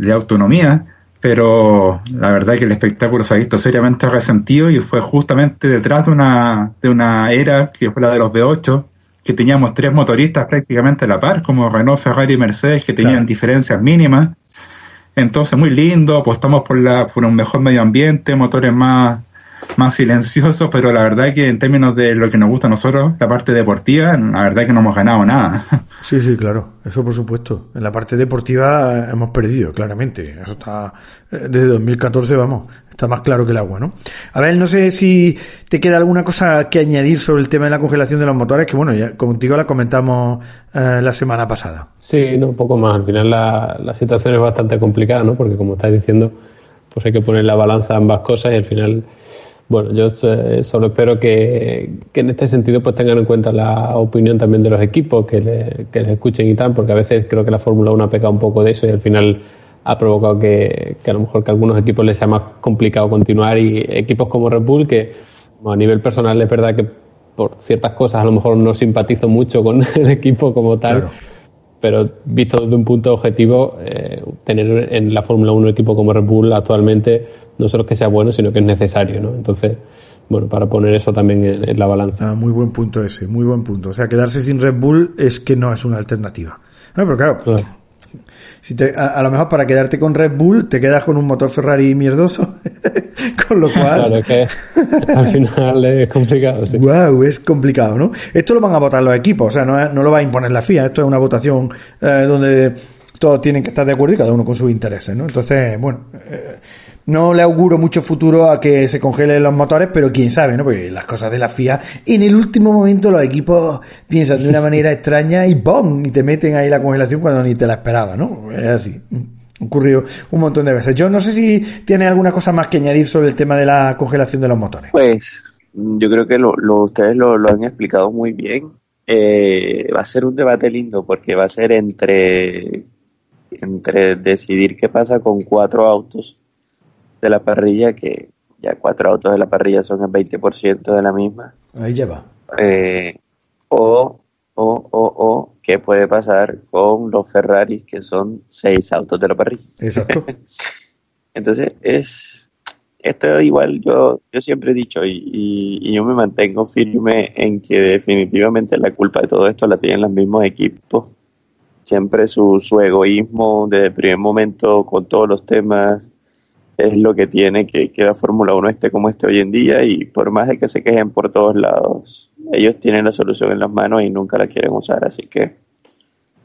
de autonomía, pero la verdad es que el espectáculo se ha visto seriamente resentido y fue justamente detrás de una, de una era que fue la de los V8, que teníamos tres motoristas prácticamente a la par, como Renault, Ferrari y Mercedes, que tenían diferencias mínimas. Entonces, muy lindo, apostamos por, la, por un mejor medio ambiente, motores más, más silencioso, pero la verdad es que en términos de lo que nos gusta a nosotros, la parte deportiva, la verdad es que no hemos ganado nada. [laughs] Sí, sí, claro, eso por supuesto. En la parte deportiva hemos perdido, claramente. Eso está, eh, desde 2014, vamos, está más claro que el agua, ¿no? A ver, no sé si te queda alguna cosa que añadir sobre el tema de la congelación de los motores, que bueno, ya contigo la comentamos eh, la semana pasada. Sí, no, un poco más. Al final la, la situación es bastante complicada, ¿no? Porque como estás diciendo, pues hay que poner la balanza ambas cosas y al final bueno, yo eh, solo espero que, en este sentido pues tengan en cuenta la opinión también de los equipos, que, les escuchen y tal, porque a veces creo que la Fórmula 1 ha pecado un poco de eso y al final ha provocado que, a lo mejor que a algunos equipos les sea más complicado continuar y equipos como Red Bull que a nivel personal es verdad que por ciertas cosas a lo mejor no simpatizo mucho con [laughs] el equipo como tal. Pero visto desde un punto objetivo, eh, tener en la Fórmula 1 un equipo como Red Bull actualmente no solo es que sea bueno, sino que es necesario, ¿no? Entonces, bueno, para poner eso también en, la balanza. Ah, muy buen punto ese, muy buen punto. O sea, quedarse sin Red Bull es que no es una alternativa. Ah, pero claro, Si te, a, lo mejor para quedarte con Red Bull te quedas con un motor Ferrari mierdoso, [laughs] con lo cual... Claro, que [laughs] al final es complicado. Sí. Wow, es complicado, ¿no? Esto lo van a votar los equipos, o sea, no, no lo va a imponer la FIA, esto es una votación eh, donde todos tienen que estar de acuerdo y cada uno con sus intereses, ¿no? Entonces, bueno, eh, no le auguro mucho futuro a que se congelen los motores, pero quién sabe, ¿no? Porque las cosas de la FIA, en el último momento los equipos piensan de una [laughs] manera extraña y ¡bom! Y te meten ahí la congelación cuando ni te la esperaba, ¿no? Es así. Ocurrió un montón de veces. Yo no sé si tiene alguna cosa más que añadir sobre el tema de la congelación de los motores. Pues yo creo que lo, ustedes lo, han explicado muy bien. Eh, va a ser un debate lindo porque va a ser entre, entre decidir qué pasa con cuatro autos de la parrilla, que ya cuatro autos de la parrilla son el 20% de la misma. Ahí ya va. Eh, o, o, o, o, ¿qué puede pasar con los Ferraris, que son seis autos de la parrilla? Exacto. [laughs] Entonces, es. Esto igual yo, yo siempre he dicho y, y, yo me mantengo firme en que definitivamente la culpa de todo esto la tienen los mismos equipos. Siempre su, su egoísmo desde el primer momento con todos los temas es lo que tiene que, que la Fórmula 1 esté como esté hoy en día y por más de que se quejen por todos lados, ellos tienen la solución en las manos y nunca la quieren usar, así que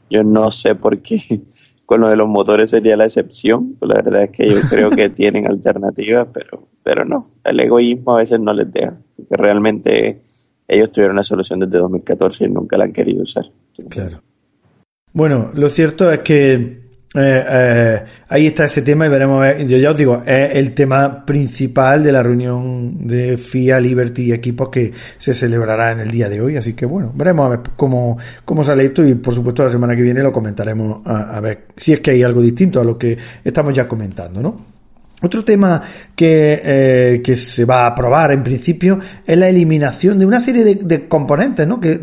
yo no sé por qué [laughs] con lo de los motores sería la excepción, la verdad es que yo creo que [laughs] tienen alternativas, pero, pero no, el egoísmo a veces no les deja, porque realmente ellos tuvieron la solución desde 2014 y nunca la han querido usar. Claro. Bueno, lo cierto es que eh, eh, ahí está ese tema y veremos. Yo ya os digo, es el tema principal de la reunión de FIA, Liberty y equipos que se celebrará en el día de hoy. Así que bueno, veremos a ver cómo, cómo sale esto y por supuesto la semana que viene lo comentaremos a ver si es que hay algo distinto a lo que estamos ya comentando, ¿no? Otro tema que, eh, que, se va a aprobar en principio es la eliminación de una serie de, componentes, ¿no? Que,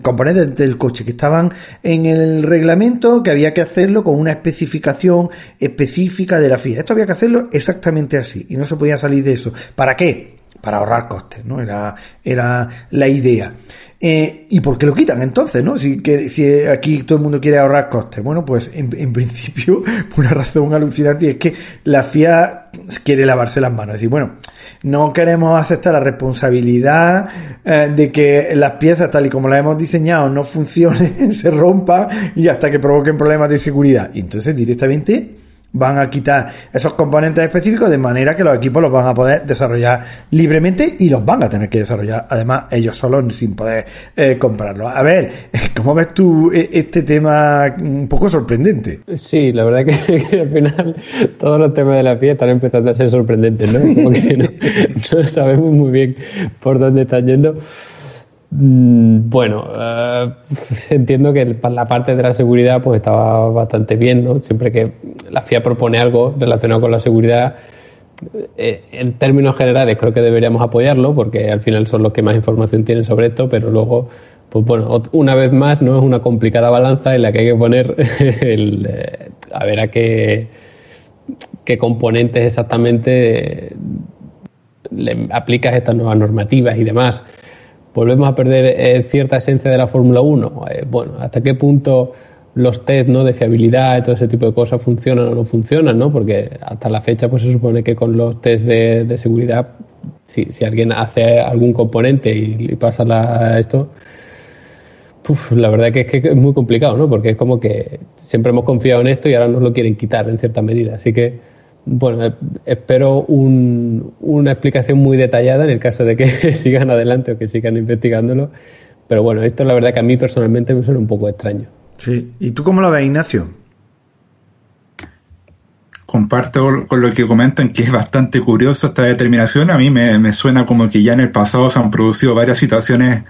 componentes del coche que estaban en el reglamento, que había que hacerlo con una especificación específica de la FIA. Esto había que hacerlo exactamente así y no se podía salir de eso. ¿Para qué? Para ahorrar costes, ¿no? Era, era la idea. Eh, ¿Y por qué lo quitan entonces, no? Si, si aquí todo el mundo quiere ahorrar costes. Bueno, pues en, principio, [laughs] una razón alucinante es que la FIA quiere lavarse las manos. Es decir, bueno, no queremos aceptar la responsabilidad eh, de que las piezas tal y como las hemos diseñado no funcionen, [laughs] se rompan y hasta que provoquen problemas de seguridad. Y entonces directamente van a quitar esos componentes específicos de manera que los equipos los van a poder desarrollar libremente y los van a tener que desarrollar además ellos solos sin poder eh, comprarlos. A ver, [laughs] ¿cómo ves tú eh, este tema un poco sorprendente? Sí, la verdad [laughs] que, al final todos los temas de la FIA están empezando a ser sorprendentes, ¿no? [laughs] Como que no sabemos muy bien por dónde están yendo. Mm, bueno, eh, [laughs] entiendo que la parte de la seguridad pues estaba bastante bien, ¿no? Siempre que la FIA propone algo relacionado con la seguridad, eh, en términos generales creo que deberíamos apoyarlo porque al final son los que más información tienen sobre esto, pero luego, pues bueno, una vez más no es una complicada balanza en la que hay que poner [laughs] el, eh, a ver a qué, qué componentes exactamente le aplicas estas nuevas normativas y demás volvemos a perder eh, cierta esencia de la Fórmula 1. Eh, bueno, ¿hasta qué punto los test ¿no? de fiabilidad y todo ese tipo de cosas funcionan o no funcionan? ¿no? Porque hasta la fecha pues se supone que con los test de, seguridad, si, si, alguien hace algún componente y, pasa la, esto, la verdad que es que es muy complicado, ¿no? Porque es como que siempre hemos confiado en esto y ahora nos lo quieren quitar en cierta medida. Así que bueno, espero una explicación muy detallada en el caso de que [laughs] sigan adelante o que sigan investigándolo. Pero bueno, esto la verdad que a mí personalmente me suena un poco extraño. Sí, ¿y tú cómo lo ves, Ignacio? Comparto con lo que comentan que es bastante curioso esta determinación. A mí me, me suena como que ya en el pasado se han producido varias situaciones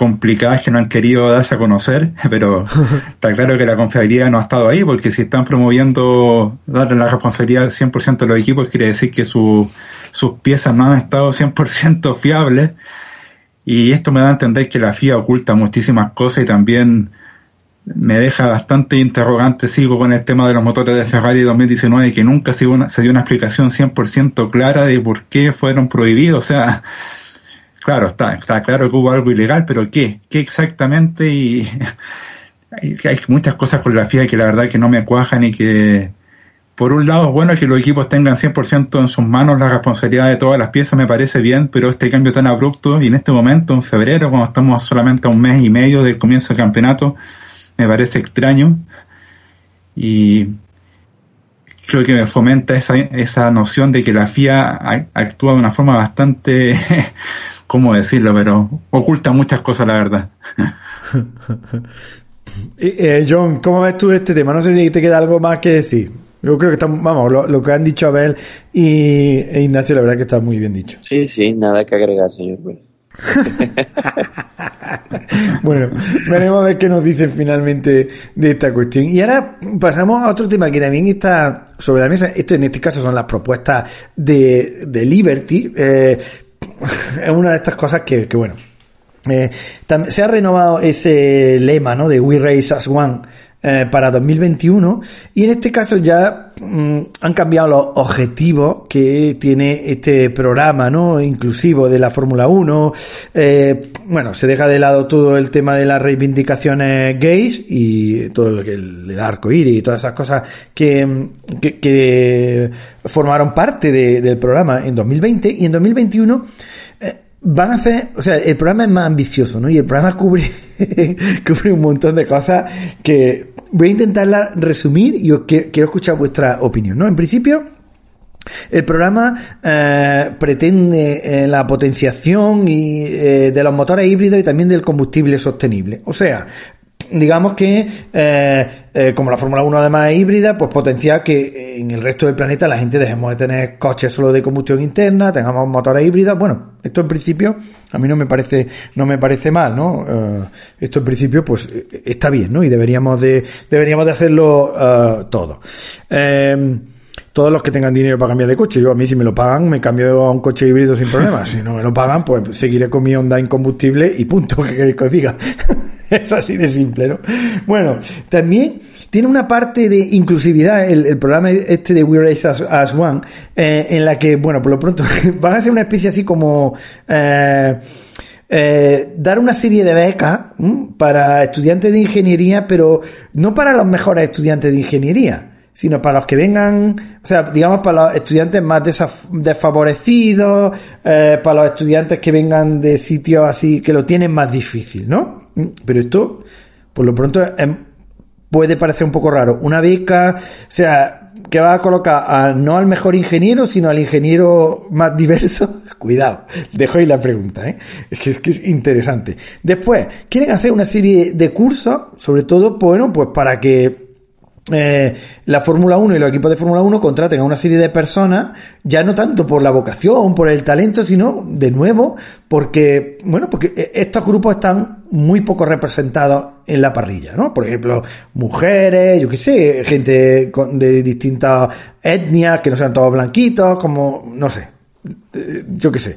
complicadas que no han querido darse a conocer, [laughs] pero [laughs] está claro que la confiabilidad no ha estado ahí, porque si están promoviendo darle la responsabilidad 100% a los equipos, quiere decir que sus piezas no han estado 100% [laughs] fiables. Y esto me da a entender que la FIA oculta muchísimas cosas y también me deja bastante interrogante. Sigo con el tema de los motores de Ferrari 2019 que nunca se dio una, se dio una explicación 100% clara de por qué fueron prohibidos. O sea, claro, está, está claro que hubo algo ilegal, pero ¿qué? ¿Qué exactamente? Y [laughs] hay, muchas cosas con la FIA que la verdad que no me cuajan y que por un lado es bueno que los equipos tengan 100% en sus manos la responsabilidad de todas las piezas, me parece bien, pero este cambio tan abrupto y en este momento, en febrero, cuando estamos solamente a un mes y medio del comienzo del campeonato, me parece extraño y creo que me fomenta esa, esa noción de que la FIA actúa de una forma bastante, [laughs] ¿cómo decirlo? Pero oculta muchas cosas, la verdad. [laughs] eh, John, ¿cómo ves tú este tema? No sé si te queda algo más que decir. Yo creo que está, vamos, lo, que han dicho Abel y e Ignacio, la verdad que está muy bien dicho. Sí, sí, nada que agregar, señor [laughs] bueno, veremos a ver qué nos dicen finalmente de esta cuestión. Y ahora pasamos a otro tema que también está sobre la mesa. Esto en este caso son las propuestas de, de Liberty. Eh, [laughs] es una de estas cosas que, que bueno, eh, se ha renovado ese lema, ¿no? De We Race as One eh, para 2021 y en este caso ya mm, han cambiado los objetivos que tiene este programa no inclusivo de la Fórmula 1 eh, bueno se deja de lado todo el tema de las reivindicaciones gays y todo lo que el, arco iris y todas esas cosas que, que, formaron parte del programa en 2020 y en 2021 van a hacer, o sea, el programa es más ambicioso, ¿no? Y el programa cubre, [laughs] cubre un montón de cosas que voy a intentarla resumir y quiero escuchar vuestra opinión, ¿no? En principio, el programa eh, pretende eh, la potenciación y, eh, de los motores híbridos y también del combustible sostenible. O sea, digamos que eh, eh, como la Fórmula 1 además es híbrida, pues potenciar que en el resto del planeta la gente dejemos de tener coches solo de combustión interna, tengamos motores híbridos. Bueno, esto en principio a mí no me parece no me parece mal, ¿no? Eh, esto en principio pues está bien, ¿no? Y deberíamos de deberíamos de hacerlo todo. todos los que tengan dinero para cambiar de coche. Yo a mí si me lo pagan me cambio a un coche híbrido sin problemas. [laughs] Si no me lo pagan, pues seguiré con mi Honda incombustible y punto. [laughs] ¿Qué queréis que os diga? [laughs] es así de simple, ¿no? Bueno, también tiene una parte de inclusividad el, programa este de We Race as, One, eh, en la que, bueno, por lo pronto [laughs] van a hacer una especie así como... Eh, eh, dar una serie de becas para estudiantes de ingeniería, pero no para los mejores estudiantes de ingeniería, sino para los que vengan, o sea, digamos para los estudiantes más desfavorecidos, para los estudiantes que vengan de sitios así que lo tienen más difícil, ¿no? Pero esto, por lo pronto, em, puede parecer un poco raro. Una beca, o sea, que va a colocar no al mejor ingeniero, sino al ingeniero más diverso. [laughs] Cuidado, dejo ahí la pregunta, ¿eh? Es que es interesante. Después, quieren hacer una serie de cursos, sobre todo, bueno, pues para que eh, la Fórmula 1 y los equipos de Fórmula 1 contraten a una serie de personas, ya no tanto por la vocación, por el talento, sino de nuevo porque, bueno, porque e, estos grupos están muy poco representados en la parrilla, ¿no? Por ejemplo, mujeres, yo qué sé, gente de distintas etnias, que no sean todos blanquitos, como, no sé, eh, yo qué sé.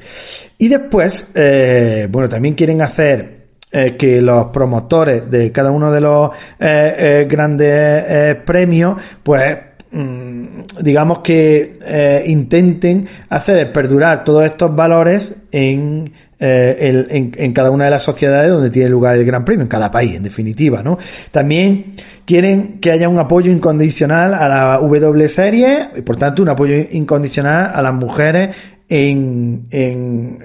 Y después, eh, bueno, también quieren hacer eh, que los promotores de cada uno de los eh, eh, grandes premios, pues mm, digamos que intenten hacer perdurar todos estos valores en, en, en, cada una de las sociedades donde tiene lugar el Gran Premio, en cada país, en definitiva, ¿no? También quieren que haya un apoyo incondicional a la W Serie y por tanto un apoyo incondicional a las mujeres en, en,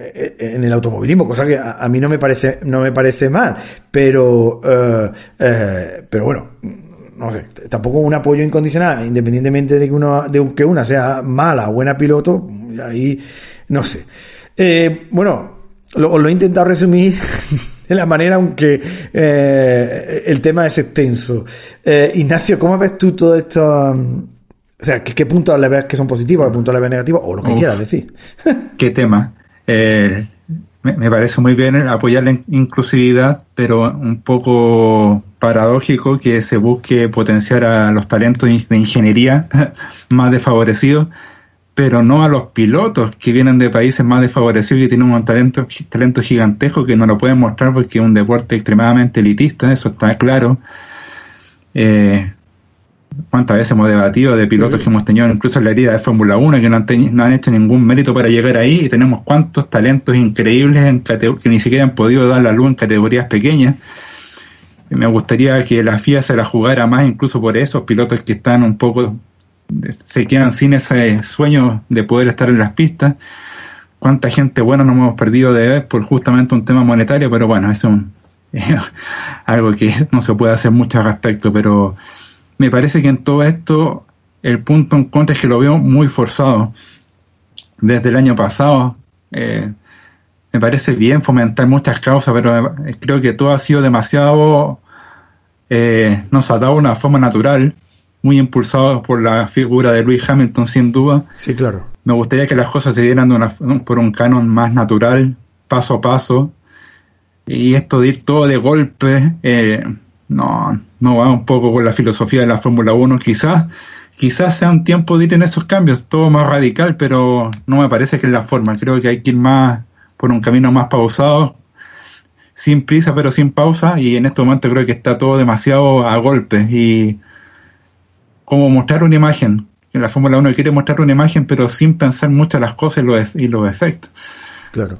el automovilismo, cosa que a, mí no me parece, no me parece mal, pero, eh, eh, pero bueno, no sé, tampoco un apoyo incondicional, independientemente de que uno, de que una sea mala o buena piloto, ahí, no sé. Eh, bueno, lo, lo he intentado resumir [laughs] de la manera, aunque el tema es extenso. Eh, Ignacio, ¿cómo ves tú todo esto? O sea, ¿qué, puntos le ves que son positivos, qué puntos le ves negativos? O lo que quieras decir. ¿Qué tema? Eh, me, parece muy bien apoyar la inclusividad, pero un poco paradójico que se busque potenciar a los talentos de ingeniería [laughs] más desfavorecidos, pero no a los pilotos que vienen de países más desfavorecidos y tienen un talento, talento gigantesco que no lo pueden mostrar porque es un deporte extremadamente elitista, eso está claro. Eh, cuántas veces hemos debatido de pilotos que hemos tenido incluso en la herida de Fórmula 1 que no han, no han, hecho ningún mérito para llegar ahí y tenemos cuántos talentos increíbles en que ni siquiera han podido dar la luz en categorías pequeñas. Me gustaría que la FIA se la jugara más incluso por esos pilotos que están un poco, se quedan sin ese sueño de poder estar en las pistas. Cuánta gente buena nos hemos perdido de ver por justamente un tema monetario, pero bueno, es un, [laughs] algo que no se puede hacer mucho al respecto, pero me parece que en todo esto el punto en contra es que lo veo muy forzado. Desde el año pasado, eh, me parece bien fomentar muchas causas, pero creo que todo ha sido demasiado, eh, nos ha dado una forma natural, muy impulsado por la figura de Louis Hamilton, sin duda. Sí, claro. Me gustaría que las cosas se dieran por un canon más natural, paso a paso, y esto de ir todo de golpe, eh, no, no va un poco con la filosofía de la Fórmula 1. Quizás, quizás sea un tiempo de ir en esos cambios, todo más radical, pero no me parece que es la forma. Creo que hay que ir más por un camino más pausado, sin prisa pero sin pausa, y en este momento creo que está todo demasiado a golpes y como mostrar una imagen. En la Fórmula 1 quiere mostrar una imagen, pero sin pensar mucho las cosas y los, y los efectos. Claro.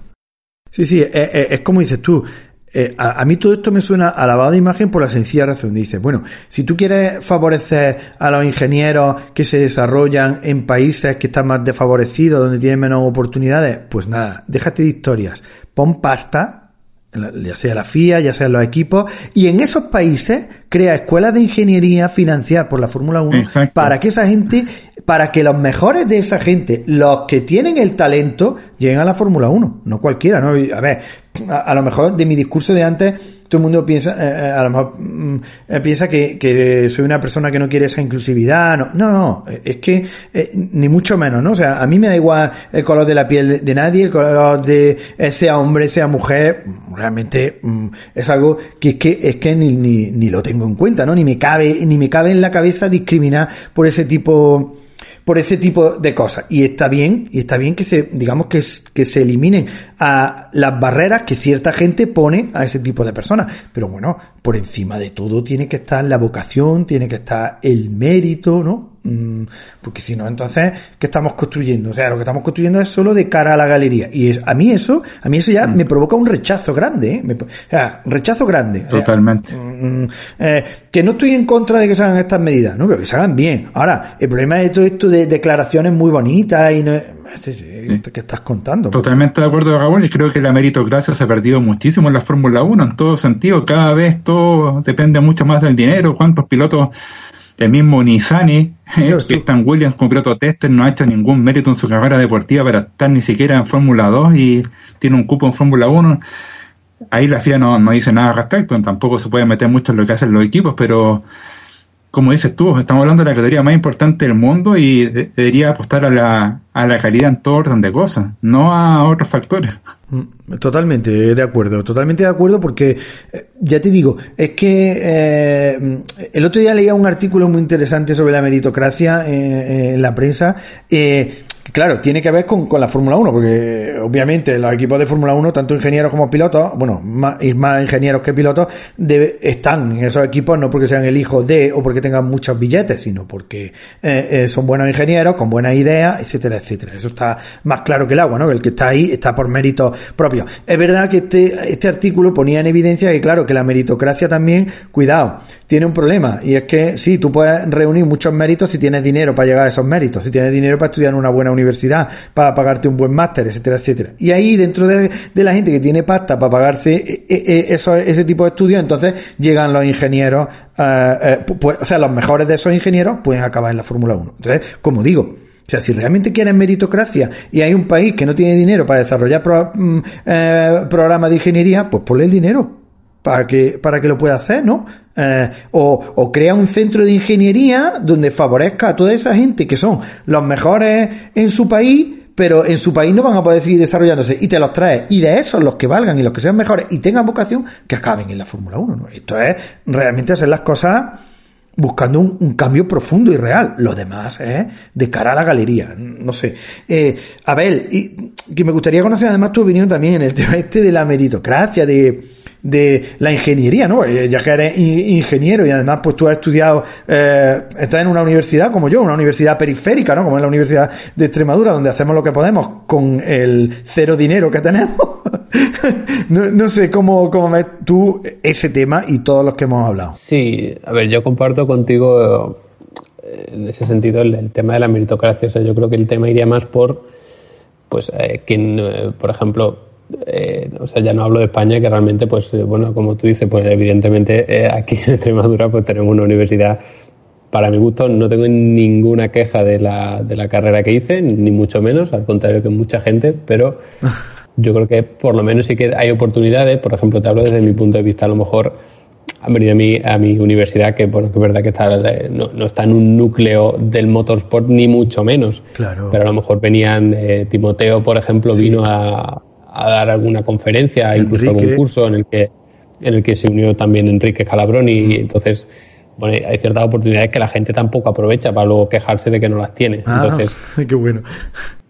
Sí, sí, es como dices tú, eh, a, mí todo esto me suena a lavado de imagen por la sencilla razón. Dice, bueno, si tú quieres favorecer a los ingenieros que se desarrollan en países que están más desfavorecidos, donde tienen menos oportunidades, pues nada, déjate de historias. Pon pasta, ya sea la FIA, ya sea los equipos, y en esos países crea escuelas de ingeniería financiadas por la Fórmula 1 para que esa gente, para que los mejores de esa gente, los que tienen el talento, lleguen a la Fórmula 1, no cualquiera, ¿no? A ver, a, lo mejor de mi discurso de antes, todo el mundo piensa, eh, eh, a lo mejor mm, eh, piensa que, soy una persona que no quiere esa inclusividad. No, no, no es que ni mucho menos, ¿no? O sea, a mí me da igual el color de la piel de, nadie, el color de sea hombre, sea mujer, realmente mm, es algo que es que, es que ni, ni, ni lo tengo en cuenta, ¿no? Ni me cabe, ni me cabe en la cabeza discriminar por ese tipo por ese tipo de cosas. Y está bien, y está bien que se, digamos que, que se eliminen a las barreras que cierta gente pone a ese tipo de personas. Pero bueno, por encima de todo tiene que estar la vocación, tiene que estar el mérito, ¿no? Mm, porque si no, entonces, ¿qué estamos construyendo? O sea, lo que estamos construyendo es solo de cara a la galería. Y es, a mí eso, a mí eso ya mm. me provoca un rechazo grande, ¿eh? o sea, rechazo grande. Totalmente. Mm, eh, que no estoy en contra de que se hagan estas medidas, ¿no? Pero que se hagan bien. Ahora, el problema de todo esto de declaraciones muy bonitas y no, ¿Qué estás contando? Totalmente de acuerdo, Raúl, y creo que la meritocracia se ha perdido muchísimo en la Fórmula 1, en todo sentido. Cada vez todo depende mucho más del dinero. ¿Cuántos pilotos el mismo Nissani, eh, que Stan Williams como piloto tester, no ha hecho ningún mérito en su carrera deportiva para estar ni siquiera en Fórmula 2 y tiene un cupo en Fórmula 1. Ahí la FIA no, no dice nada al respecto, tampoco se puede meter mucho en lo que hacen los equipos, pero como dices tú, estamos hablando de la categoría más importante del mundo y debería apostar a la, a la calidad en todo orden de cosas, no a otros factores. Mm, totalmente de acuerdo, totalmente de acuerdo porque, eh, ya te digo, es que eh, el otro día leía un artículo muy interesante sobre la meritocracia eh, en la prensa. Claro, tiene que ver con, con la Fórmula 1, porque obviamente los equipos de Fórmula 1, tanto ingenieros como pilotos, bueno, más, más ingenieros que pilotos, están en esos equipos no porque sean el hijo de o porque tengan muchos billetes, sino porque eh, eh, son buenos ingenieros, con buenas ideas, etcétera, etcétera. Eso está más claro que el agua, ¿no? El que está ahí está por méritos propios. Es verdad que este, este artículo ponía en evidencia que, claro, que la meritocracia también, cuidado, tiene un problema, y es que sí, tú puedes reunir muchos méritos si tienes dinero para llegar a esos méritos, si tienes dinero para estudiar una buena universidad, para pagarte un buen máster, etcétera, etcétera. Y ahí dentro de, la gente que tiene pasta para pagarse eh, eh, eh, eso, ese tipo de estudios, entonces llegan los ingenieros, pues, o sea, los mejores de esos ingenieros pueden acabar en la Fórmula 1. Entonces, como digo, o sea, si realmente quieren meritocracia y hay un país que no tiene dinero para desarrollar mm, programas de ingeniería, pues ponle el dinero para que, para que lo pueda hacer, ¿no? Eh, o, crea un centro de ingeniería donde favorezca a toda esa gente que son los mejores en su país, pero en su país no van a poder seguir desarrollándose y te los traes. Y de esos, los que valgan y los que sean mejores y tengan vocación, que acaben en la Fórmula 1. ¿no? Esto es realmente hacer las cosas buscando un, cambio profundo y real. Lo demás es de cara a la galería. No sé. Eh, Abel, y, que me gustaría conocer además tu opinión también en el [laughs] tema este de la meritocracia, de, de la ingeniería, ¿no? Eh, ya que eres ingeniero y además pues tú has estudiado, eh, estás en una universidad como yo, una universidad periférica, ¿no? Como es la Universidad de Extremadura, donde hacemos lo que podemos con el cero dinero que tenemos. [laughs] no, sé cómo, cómo ves tú ese tema y todos los que hemos hablado. Sí, a ver, yo comparto contigo eh, en ese sentido el, tema de la meritocracia. O sea, yo creo que el tema iría más por, pues, quien, por ejemplo, o sea, ya no hablo de España, que realmente, pues, bueno, como tú dices, pues evidentemente aquí en Extremadura pues tenemos una universidad, para mi gusto, no tengo ninguna queja de la, de la carrera que hice, ni mucho menos, al contrario que mucha gente, pero [laughs] yo creo que por lo menos sí que hay oportunidades. Por ejemplo, te hablo desde mi punto de vista, a lo mejor han venido a mi, a mi universidad, que, bueno, que es verdad que está, eh, no, está en un núcleo del motorsport, ni mucho menos. Claro. Pero a lo mejor venían, eh, Timoteo, por ejemplo, vino a, a, dar alguna conferencia, incluso algún curso en el que en el que se unió también Enrique Calabrón y entonces bueno, hay ciertas oportunidades que la gente tampoco aprovecha para luego quejarse de que no las tiene. Ah, entonces, [laughs] qué bueno.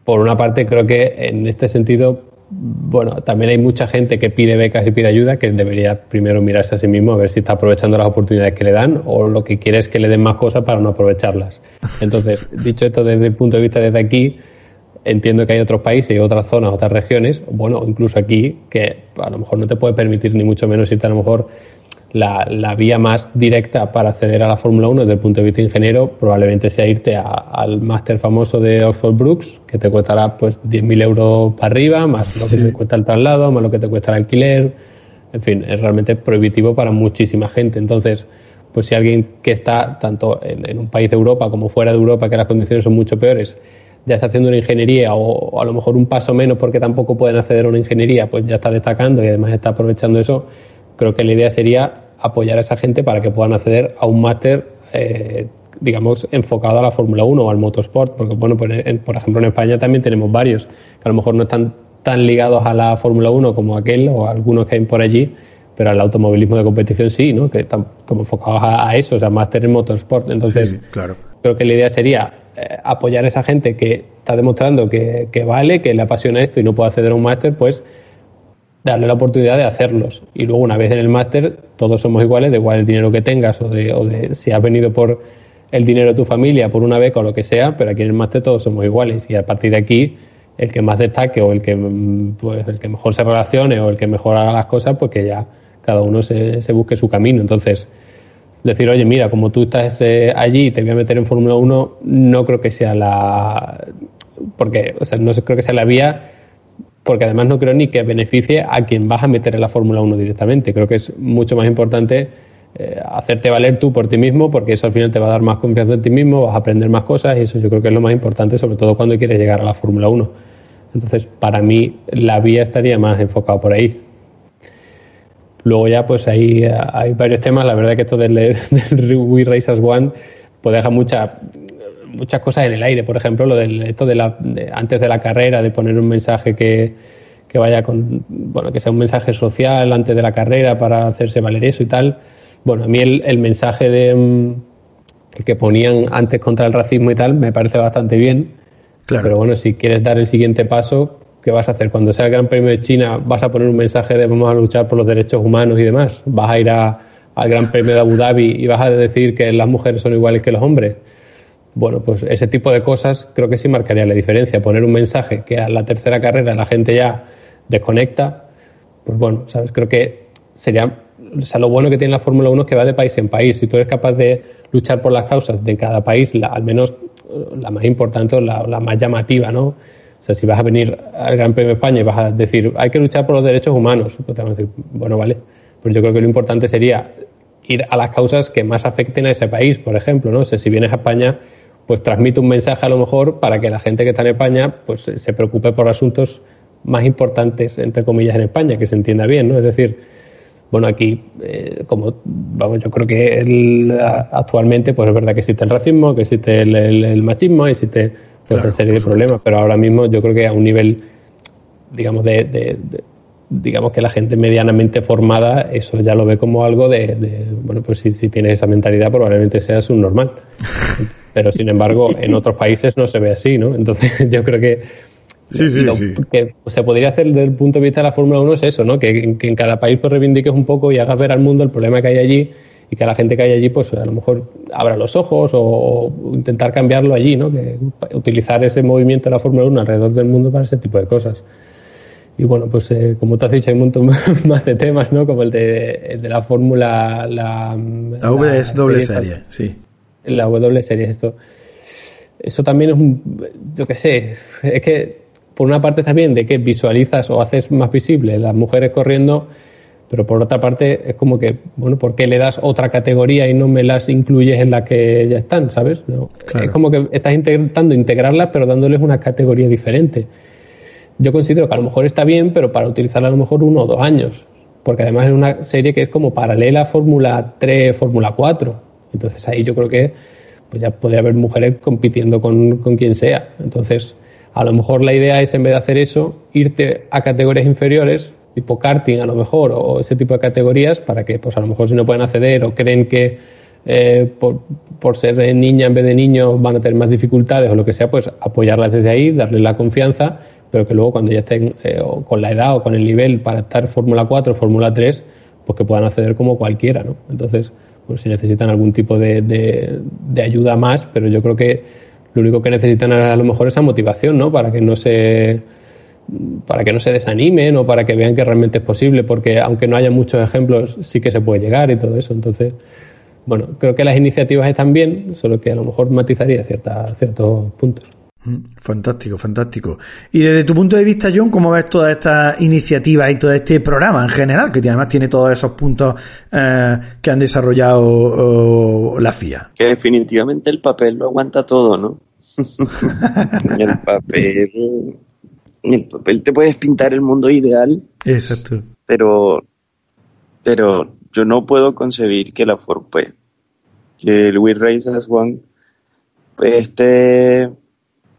Por una parte, creo que en este sentido bueno, también hay mucha gente que pide becas y pide ayuda que debería primero mirarse a sí mismo a ver si está aprovechando las oportunidades que le dan o lo que quiere es que le den más cosas para no aprovecharlas. Entonces, [laughs] dicho esto desde el punto de vista desde aquí, entiendo que hay otros países y otras zonas, otras regiones, bueno, incluso aquí, que a lo mejor no te puede permitir ni mucho menos irte a lo mejor la, la, vía más directa para acceder a la Fórmula 1 desde el punto de vista ingeniero probablemente sea irte al máster famoso de Oxford Brooks, que te costará pues 10.000 euros para arriba, más lo que te cuesta el traslado, más lo que te cuesta el alquiler. En fin, es realmente prohibitivo para muchísima gente. Entonces, pues si alguien que está tanto en, un país de Europa como fuera de Europa, que las condiciones son mucho peores, ya está haciendo una ingeniería o, a lo mejor un paso menos porque tampoco pueden acceder a una ingeniería, pues ya está destacando y además está aprovechando eso creo que la idea sería apoyar a esa gente para que puedan acceder a un máster, eh, digamos, enfocado a la Fórmula 1 o al motorsport, porque, bueno, pues, por ejemplo, en España también tenemos varios, que a lo mejor no están tan ligados a la Fórmula 1 como aquel o algunos que hay por allí, pero al automovilismo de competición sí, ¿no? Que están como enfocados a, eso, o sea, máster en motorsport. Entonces, claro. Creo que la idea sería eh, apoyar a esa gente que está demostrando que, vale, que le apasiona esto y no puede acceder a un máster, pues darle la oportunidad de hacerlos. Y luego, una vez en el máster, todos somos iguales, de igual el dinero que tengas o de, o de si has venido por el dinero de tu familia, por una beca o lo que sea, pero aquí en el máster todos somos iguales. Y a partir de aquí, el que más destaque o el que, pues, el que mejor se relacione o el que mejor haga las cosas, pues que ya cada uno se, se busque su camino. Entonces, decir, oye, mira, como tú estás eh, allí y te voy a meter en Fórmula 1, no creo que sea la. Porque, o sea, no creo que sea la vía porque además no creo ni que beneficie a quien vas a meter en la Fórmula 1 directamente. Creo que es mucho más importante eh, hacerte valer tú por ti mismo, porque eso al final te va a dar más confianza en ti mismo, vas a aprender más cosas y eso yo creo que es lo más importante, sobre todo cuando quieres llegar a la Fórmula 1. Entonces, para mí, la vía estaría más enfocada por ahí. Luego ya, pues ahí hay varios temas. La verdad que esto del, del We Race as One, pues deja mucha muchas cosas en el aire. Por ejemplo, lo del esto de la antes de la carrera, de poner un mensaje que, que vaya con, bueno, que sea un mensaje social antes de la carrera para hacerse valer eso y tal. Bueno, a mí el, el mensaje de mm, el que ponían antes contra el racismo y tal me parece bastante bien. Claro. Pero bueno, si quieres dar el siguiente paso, ¿qué vas a hacer? Cuando sea el Gran Premio de China, ¿vas a poner un mensaje de vamos a luchar por los derechos humanos y demás? ¿Vas a ir a, al Gran Premio de Abu Dhabi y vas a decir que las mujeres son iguales que los hombres? Bueno, pues ese tipo de cosas creo que sí marcaría la diferencia. Poner un mensaje que a la tercera carrera la gente ya desconecta, pues bueno, ¿sabes? Creo que sería, lo bueno que tiene la Fórmula 1 es que va de país en país. Si tú eres capaz de luchar por las causas de cada país, al menos la más importante o la, más llamativa, ¿no? O sea, si vas a venir al Gran Premio de España y vas a decir, hay que luchar por los derechos humanos, pues te van a decir, bueno, vale. Pues yo creo que lo importante sería ir a las causas que más afecten a ese país, por ejemplo, ¿no? O si vienes a España pues transmite un mensaje a lo mejor para que la gente que está en España pues se preocupe por asuntos más importantes, entre comillas, en España, que se entienda bien, ¿no? Es decir, bueno, aquí, eh, como, vamos, yo creo que el, actualmente, pues es verdad que existe el racismo, que existe el, el, el machismo, existe claro, serie de problemas, pero ahora mismo yo creo que a un nivel, digamos, de, de, de digamos que la gente medianamente formada eso ya lo ve como algo de, bueno, pues si, si tienes esa mentalidad probablemente seas un normal. [laughs] Pero sin embargo, en otros países no se ve así, ¿no? Entonces [laughs] yo creo que Sí, sí, sí. que se podría hacer desde el punto de vista de la Fórmula 1 es eso, ¿no? Que, en cada país pues reivindiques un poco y hagas ver al mundo el problema que hay allí y que a la gente que hay allí pues a lo mejor abra los ojos o, intentar cambiarlo allí, ¿no? Que utilizar ese movimiento de la Fórmula 1 alrededor del mundo para ese tipo de cosas. Y bueno, pues eh, como te has dicho, hay un montón [laughs] más de temas, ¿no? Como el de, de la Fórmula... La, la, W es doble serie, sí. La W serie, esto. Eso también es un... Yo qué sé, es que por una parte también de que visualizas o haces más visible las mujeres corriendo, pero por otra parte es como que, bueno, ¿por qué le das otra categoría y no me las incluyes en la que ya están, ¿sabes? Es como que estás intentando integrarlas, pero dándoles una categoría diferente. Yo considero que a lo mejor está bien, pero para utilizarla a lo mejor uno o dos años, porque además es una serie que es como paralela a Fórmula 3, Fórmula 4. Entonces ahí yo creo que pues ya podría haber mujeres compitiendo con, con quien sea. Entonces, a lo mejor la idea es, en vez de hacer eso, irte a categorías inferiores, tipo karting a lo mejor, o ese tipo de categorías, para que, pues a lo mejor si no pueden acceder o creen que eh, por, ser niña en vez de niño van a tener más dificultades o lo que sea, pues apoyarlas desde ahí, darles la confianza, pero que luego cuando ya estén eh, con la edad o con el nivel para estar Fórmula 4 o Fórmula 3, pues que puedan acceder como cualquiera, ¿no? Entonces, pues si necesitan algún tipo de, de ayuda más, pero yo creo que lo único que necesitan a lo mejor es esa motivación, ¿no? Para que no se para que no se desanimen o para que vean que realmente es posible, porque aunque no haya muchos ejemplos, sí que se puede llegar y todo eso. Entonces, bueno, creo que las iniciativas están bien, solo que a lo mejor matizaría cierta, ciertos puntos. Fantástico, fantástico. Y desde tu punto de vista, John, ¿cómo ves toda esta iniciativa y todo este programa en general, que además tiene todos esos puntos eh, que han desarrollado la FIA? Que definitivamente el papel lo aguanta todo, ¿no? [laughs] el papel te puedes pintar el mundo ideal. Exacto. Pero, pero yo no puedo concebir que la Ford, pues, que el We Race as One, pues, esté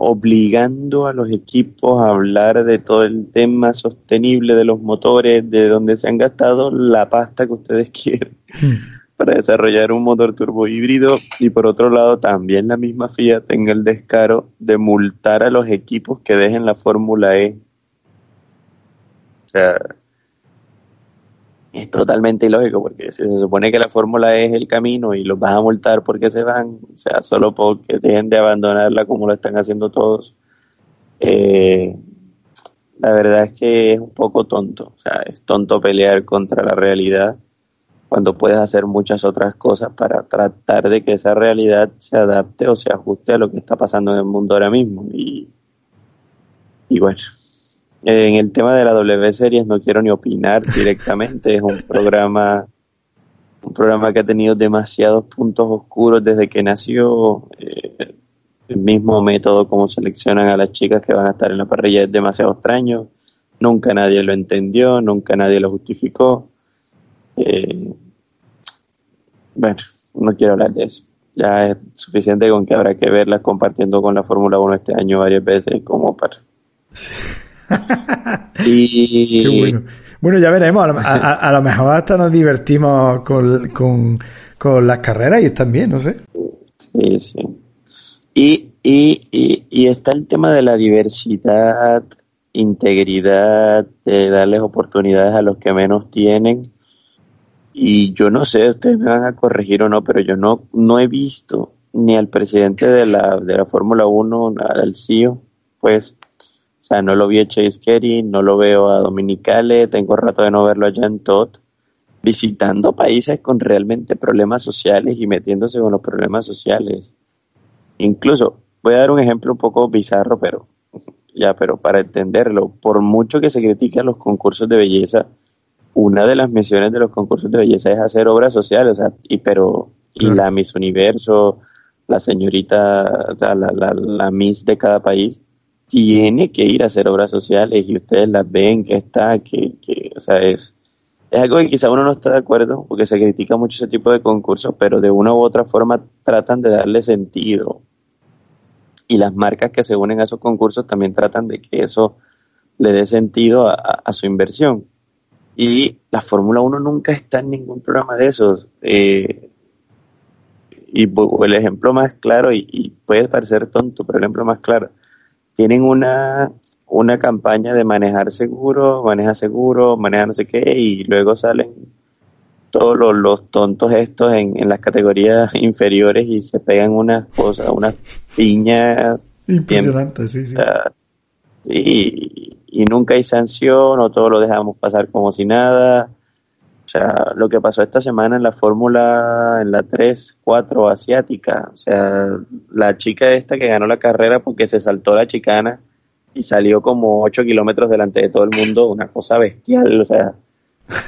obligando a los equipos a hablar de todo el tema sostenible de los motores, de donde se han gastado la pasta que ustedes [laughs] quieren hmm. Para desarrollar un motor turbo híbrido y por otro lado también la misma FIA tenga el descaro de multar a los equipos que dejen la Fórmula E. O sea, es totalmente ilógico porque si se supone que la fórmula es el camino y los vas a multar porque se van, o sea, solo porque dejen de abandonarla como lo están haciendo todos, eh, la verdad es que es un poco tonto, o sea, es tonto pelear contra la realidad cuando puedes hacer muchas otras cosas para tratar de que esa realidad se adapte o se ajuste a lo que está pasando en el mundo ahora mismo y, y bueno en el tema de la W Series no quiero ni opinar directamente, es un [laughs] programa un programa que ha tenido demasiados puntos oscuros desde que nació. Eh, el mismo método como seleccionan a las chicas que van a estar en la parrilla es demasiado extraño. Nunca nadie lo entendió, nunca nadie lo justificó. Eh, bueno, no quiero hablar de eso. Ya es suficiente con que habrá que verlas compartiendo con la Fórmula 1 este año varias veces como para... [laughs] y... bueno. bueno. ya veremos. A, lo mejor hasta nos divertimos con, con, las carreras y están bien, no sé. Sí, sí. Y, y, y, está el tema de la diversidad, integridad, de darles oportunidades a los que menos tienen. Y yo no sé, ustedes me van a corregir o no, pero yo no, no he visto ni al presidente de la, de la Fórmula 1, al CEO, pues o sea, no lo vi a Chase Carey, no lo veo a Dominicale, tengo rato de no verlo allá en Todd, visitando países con realmente problemas sociales y metiéndose con los problemas sociales. Incluso, voy a dar un ejemplo un poco bizarro, pero [laughs] ya, pero para entenderlo, por mucho que se critiquen los concursos de belleza, una de las misiones de los concursos de belleza es hacer obras sociales, o sea, y pero y la Miss Universo, la señorita, la, la, la Miss de cada país, tiene que ir a hacer obras sociales y ustedes las ven que está, que, que o sea, es, es algo que quizá uno no está de acuerdo porque se critica mucho ese tipo de concursos, pero de una u otra forma tratan de darle sentido. Y las marcas que se unen a esos concursos también tratan de que eso le dé sentido a, su inversión. Y la Fórmula 1 nunca está en ningún programa de esos. Eh, y el ejemplo más claro, y, puede parecer tonto, pero el ejemplo más claro, tienen una, una campaña de manejar seguro, maneja seguro, maneja no sé qué, y luego salen todos los, tontos estos en, en, las categorías [laughs] inferiores y se pegan unas cosas, unas piñas. [laughs] Impresionantes, sí, sí. y, y nunca hay sanción o todo lo dejamos pasar como si nada. O sea, lo que pasó esta semana en la Fórmula, en la 3, 4 asiática. O sea, la chica esta que ganó la carrera porque se saltó la chicana y salió como 8 kilómetros delante de todo el mundo, una cosa bestial, o sea,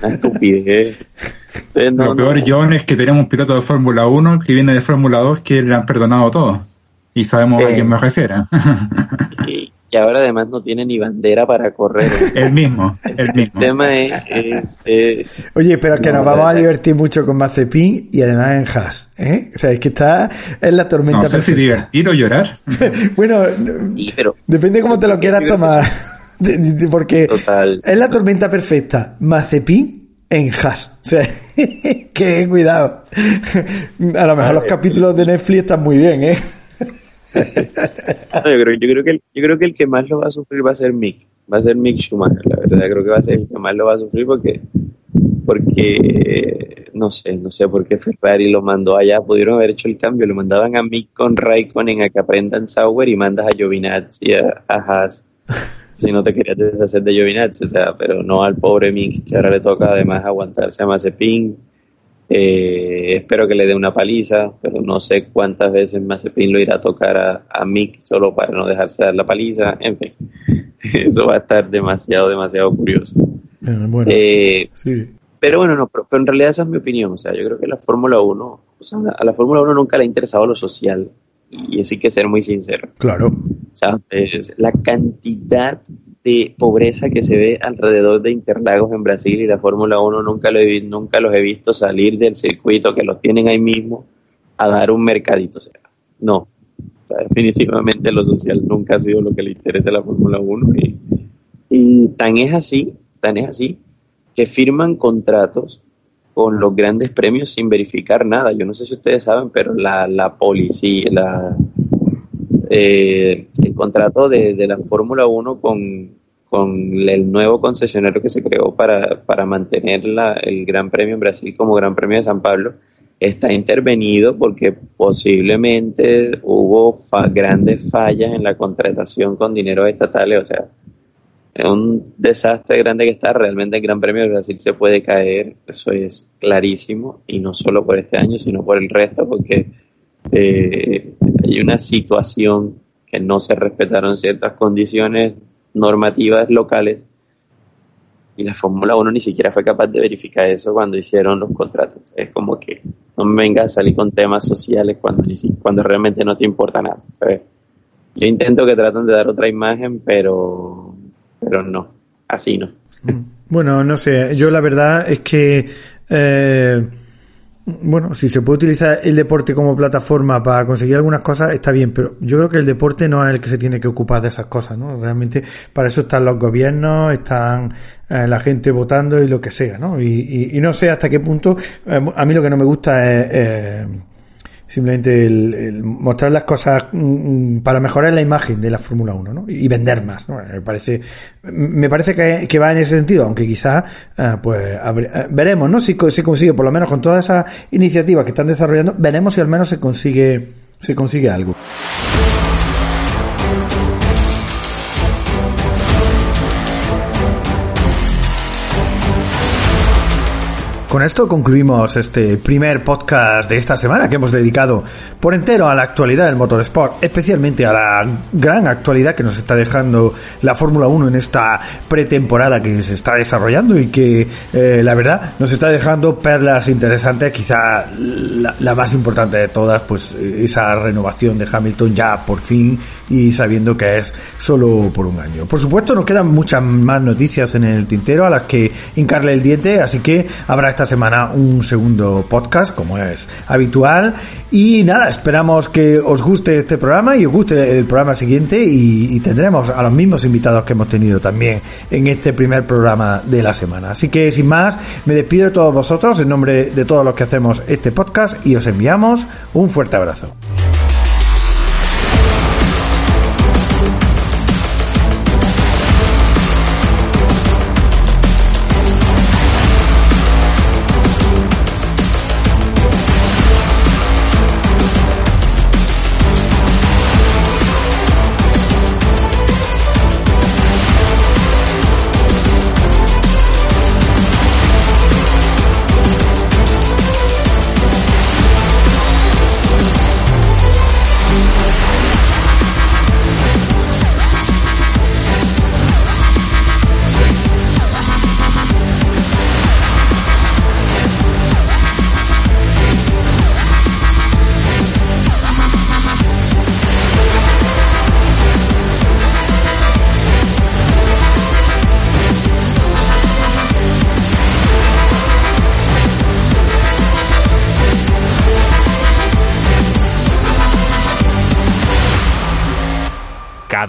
una estupidez. lo peor, John, es que tenemos un piloto de Fórmula 1 que viene de Fórmula 2 que le han perdonado todo. Y sabemos a quién me refiero. Que ahora además no tiene ni bandera para correr. [laughs] el mismo, el mismo. El tema es... Oye, pero que nos vamos a divertir mucho con Mazepin y además en Haas, ¿eh? O sea, es que está en la tormenta No sé si divertir o llorar. [laughs] bueno, depende cómo te lo quieras tomar. [laughs] Porque es la tormenta perfecta. Mazepin en Haas. O sea, que cuidado. A lo mejor los capítulos de Netflix están muy bien, ¿eh? Yo, creo, yo, creo que el, yo creo que el que más lo va a sufrir va a ser Mick, va a ser Mick Schumacher, la verdad, creo que va a ser el que más lo va a sufrir porque, porque no sé, no sé por qué Ferrari lo mandó allá, pudieron haber hecho el cambio, lo mandaban a Mick con Raikkonen a que aprendan Sauer y mandas a Giovinazzi a, a Haas. Si no te querías deshacer de Giovinazzi, o sea, pero no al pobre Mick que ahora le toca además aguantarse a Mazepin eh, espero que le dé una paliza, pero no sé cuántas veces Mazepin lo irá a tocar a, a Mick solo para no dejarse dar la paliza. En fin, [laughs] eso va a estar demasiado, demasiado curioso. Eh, pero bueno, no, pero, en realidad esa es mi opinión. O sea, yo creo que la Fórmula 1, o sea, a la Fórmula 1 nunca le ha interesado lo social. Y eso hay que ser muy sincero. Claro. ¿Sabes? La cantidad de pobreza que se ve alrededor de Interlagos en Brasil y la Fórmula 1 nunca, lo he, nunca los he visto salir del circuito, que los tienen ahí mismo, a dar un mercadito. No, definitivamente lo social nunca ha sido lo que le interesa a la Fórmula 1 y, tan es así, tan es así, que firman contratos con los grandes premios sin verificar nada. Yo no sé si ustedes saben, pero la, la policía, la, eh, contrato de, la Fórmula 1 con, el nuevo concesionario que se creó para, para mantener la, el Gran Premio en Brasil como Gran Premio de San Pablo está intervenido porque posiblemente hubo grandes fallas en la contratación con dinero estatales, o sea, es un desastre grande que está, realmente el Gran Premio de Brasil se puede caer, eso es clarísimo, y no solo por este año, sino por el resto, porque eh, hay una situación que no se respetaron ciertas condiciones normativas locales y la Fórmula 1 ni siquiera fue capaz de verificar eso cuando hicieron los contratos. Es como que no me venga a salir con temas sociales cuando, cuando realmente no te importa nada. Yo intento que traten de dar otra imagen, pero, pero no, así no. Bueno, no sé, yo la verdad es que... Eh bueno, si se puede utilizar el deporte como plataforma para conseguir algunas cosas, está bien, pero yo creo que el deporte no es el que se tiene que ocupar de esas cosas, ¿no? Realmente para eso están los gobiernos, están eh, la gente votando y lo que sea, ¿no? Y, no sé hasta qué punto, eh, a mí lo que no me gusta es... Eh, simplemente el, mostrar las cosas mm, para mejorar la imagen de la Fórmula 1 ¿no? y vender más. Me parece, me parece que, va en ese sentido, aunque quizás eh, pues eh, veremos ¿no? si se consigue, por lo menos con todas esas iniciativas que están desarrollando, veremos si al menos se consigue, se consigue algo. Con esto concluimos este primer podcast de esta semana que hemos dedicado por entero a la actualidad del motorsport, especialmente a la gran actualidad que nos está dejando la Fórmula 1 en esta pretemporada que se está desarrollando y que eh, la verdad nos está dejando perlas interesantes, quizá la, la, más importante de todas, pues esa renovación de Hamilton ya por fin y sabiendo que es solo por un año. Por supuesto nos quedan muchas más noticias en el tintero a las que hincarle el diente, así que habrá esta semana un segundo podcast, como es habitual. Y nada, esperamos que os guste este programa y os guste el programa siguiente y, y tendremos a los mismos invitados que hemos tenido también en este primer programa de la semana. Así que sin más, me despido de todos vosotros en nombre de todos los que hacemos este podcast y os enviamos un fuerte abrazo.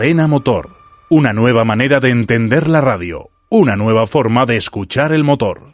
Cadena Motor. Una nueva manera de entender la radio. Una nueva forma de escuchar el motor.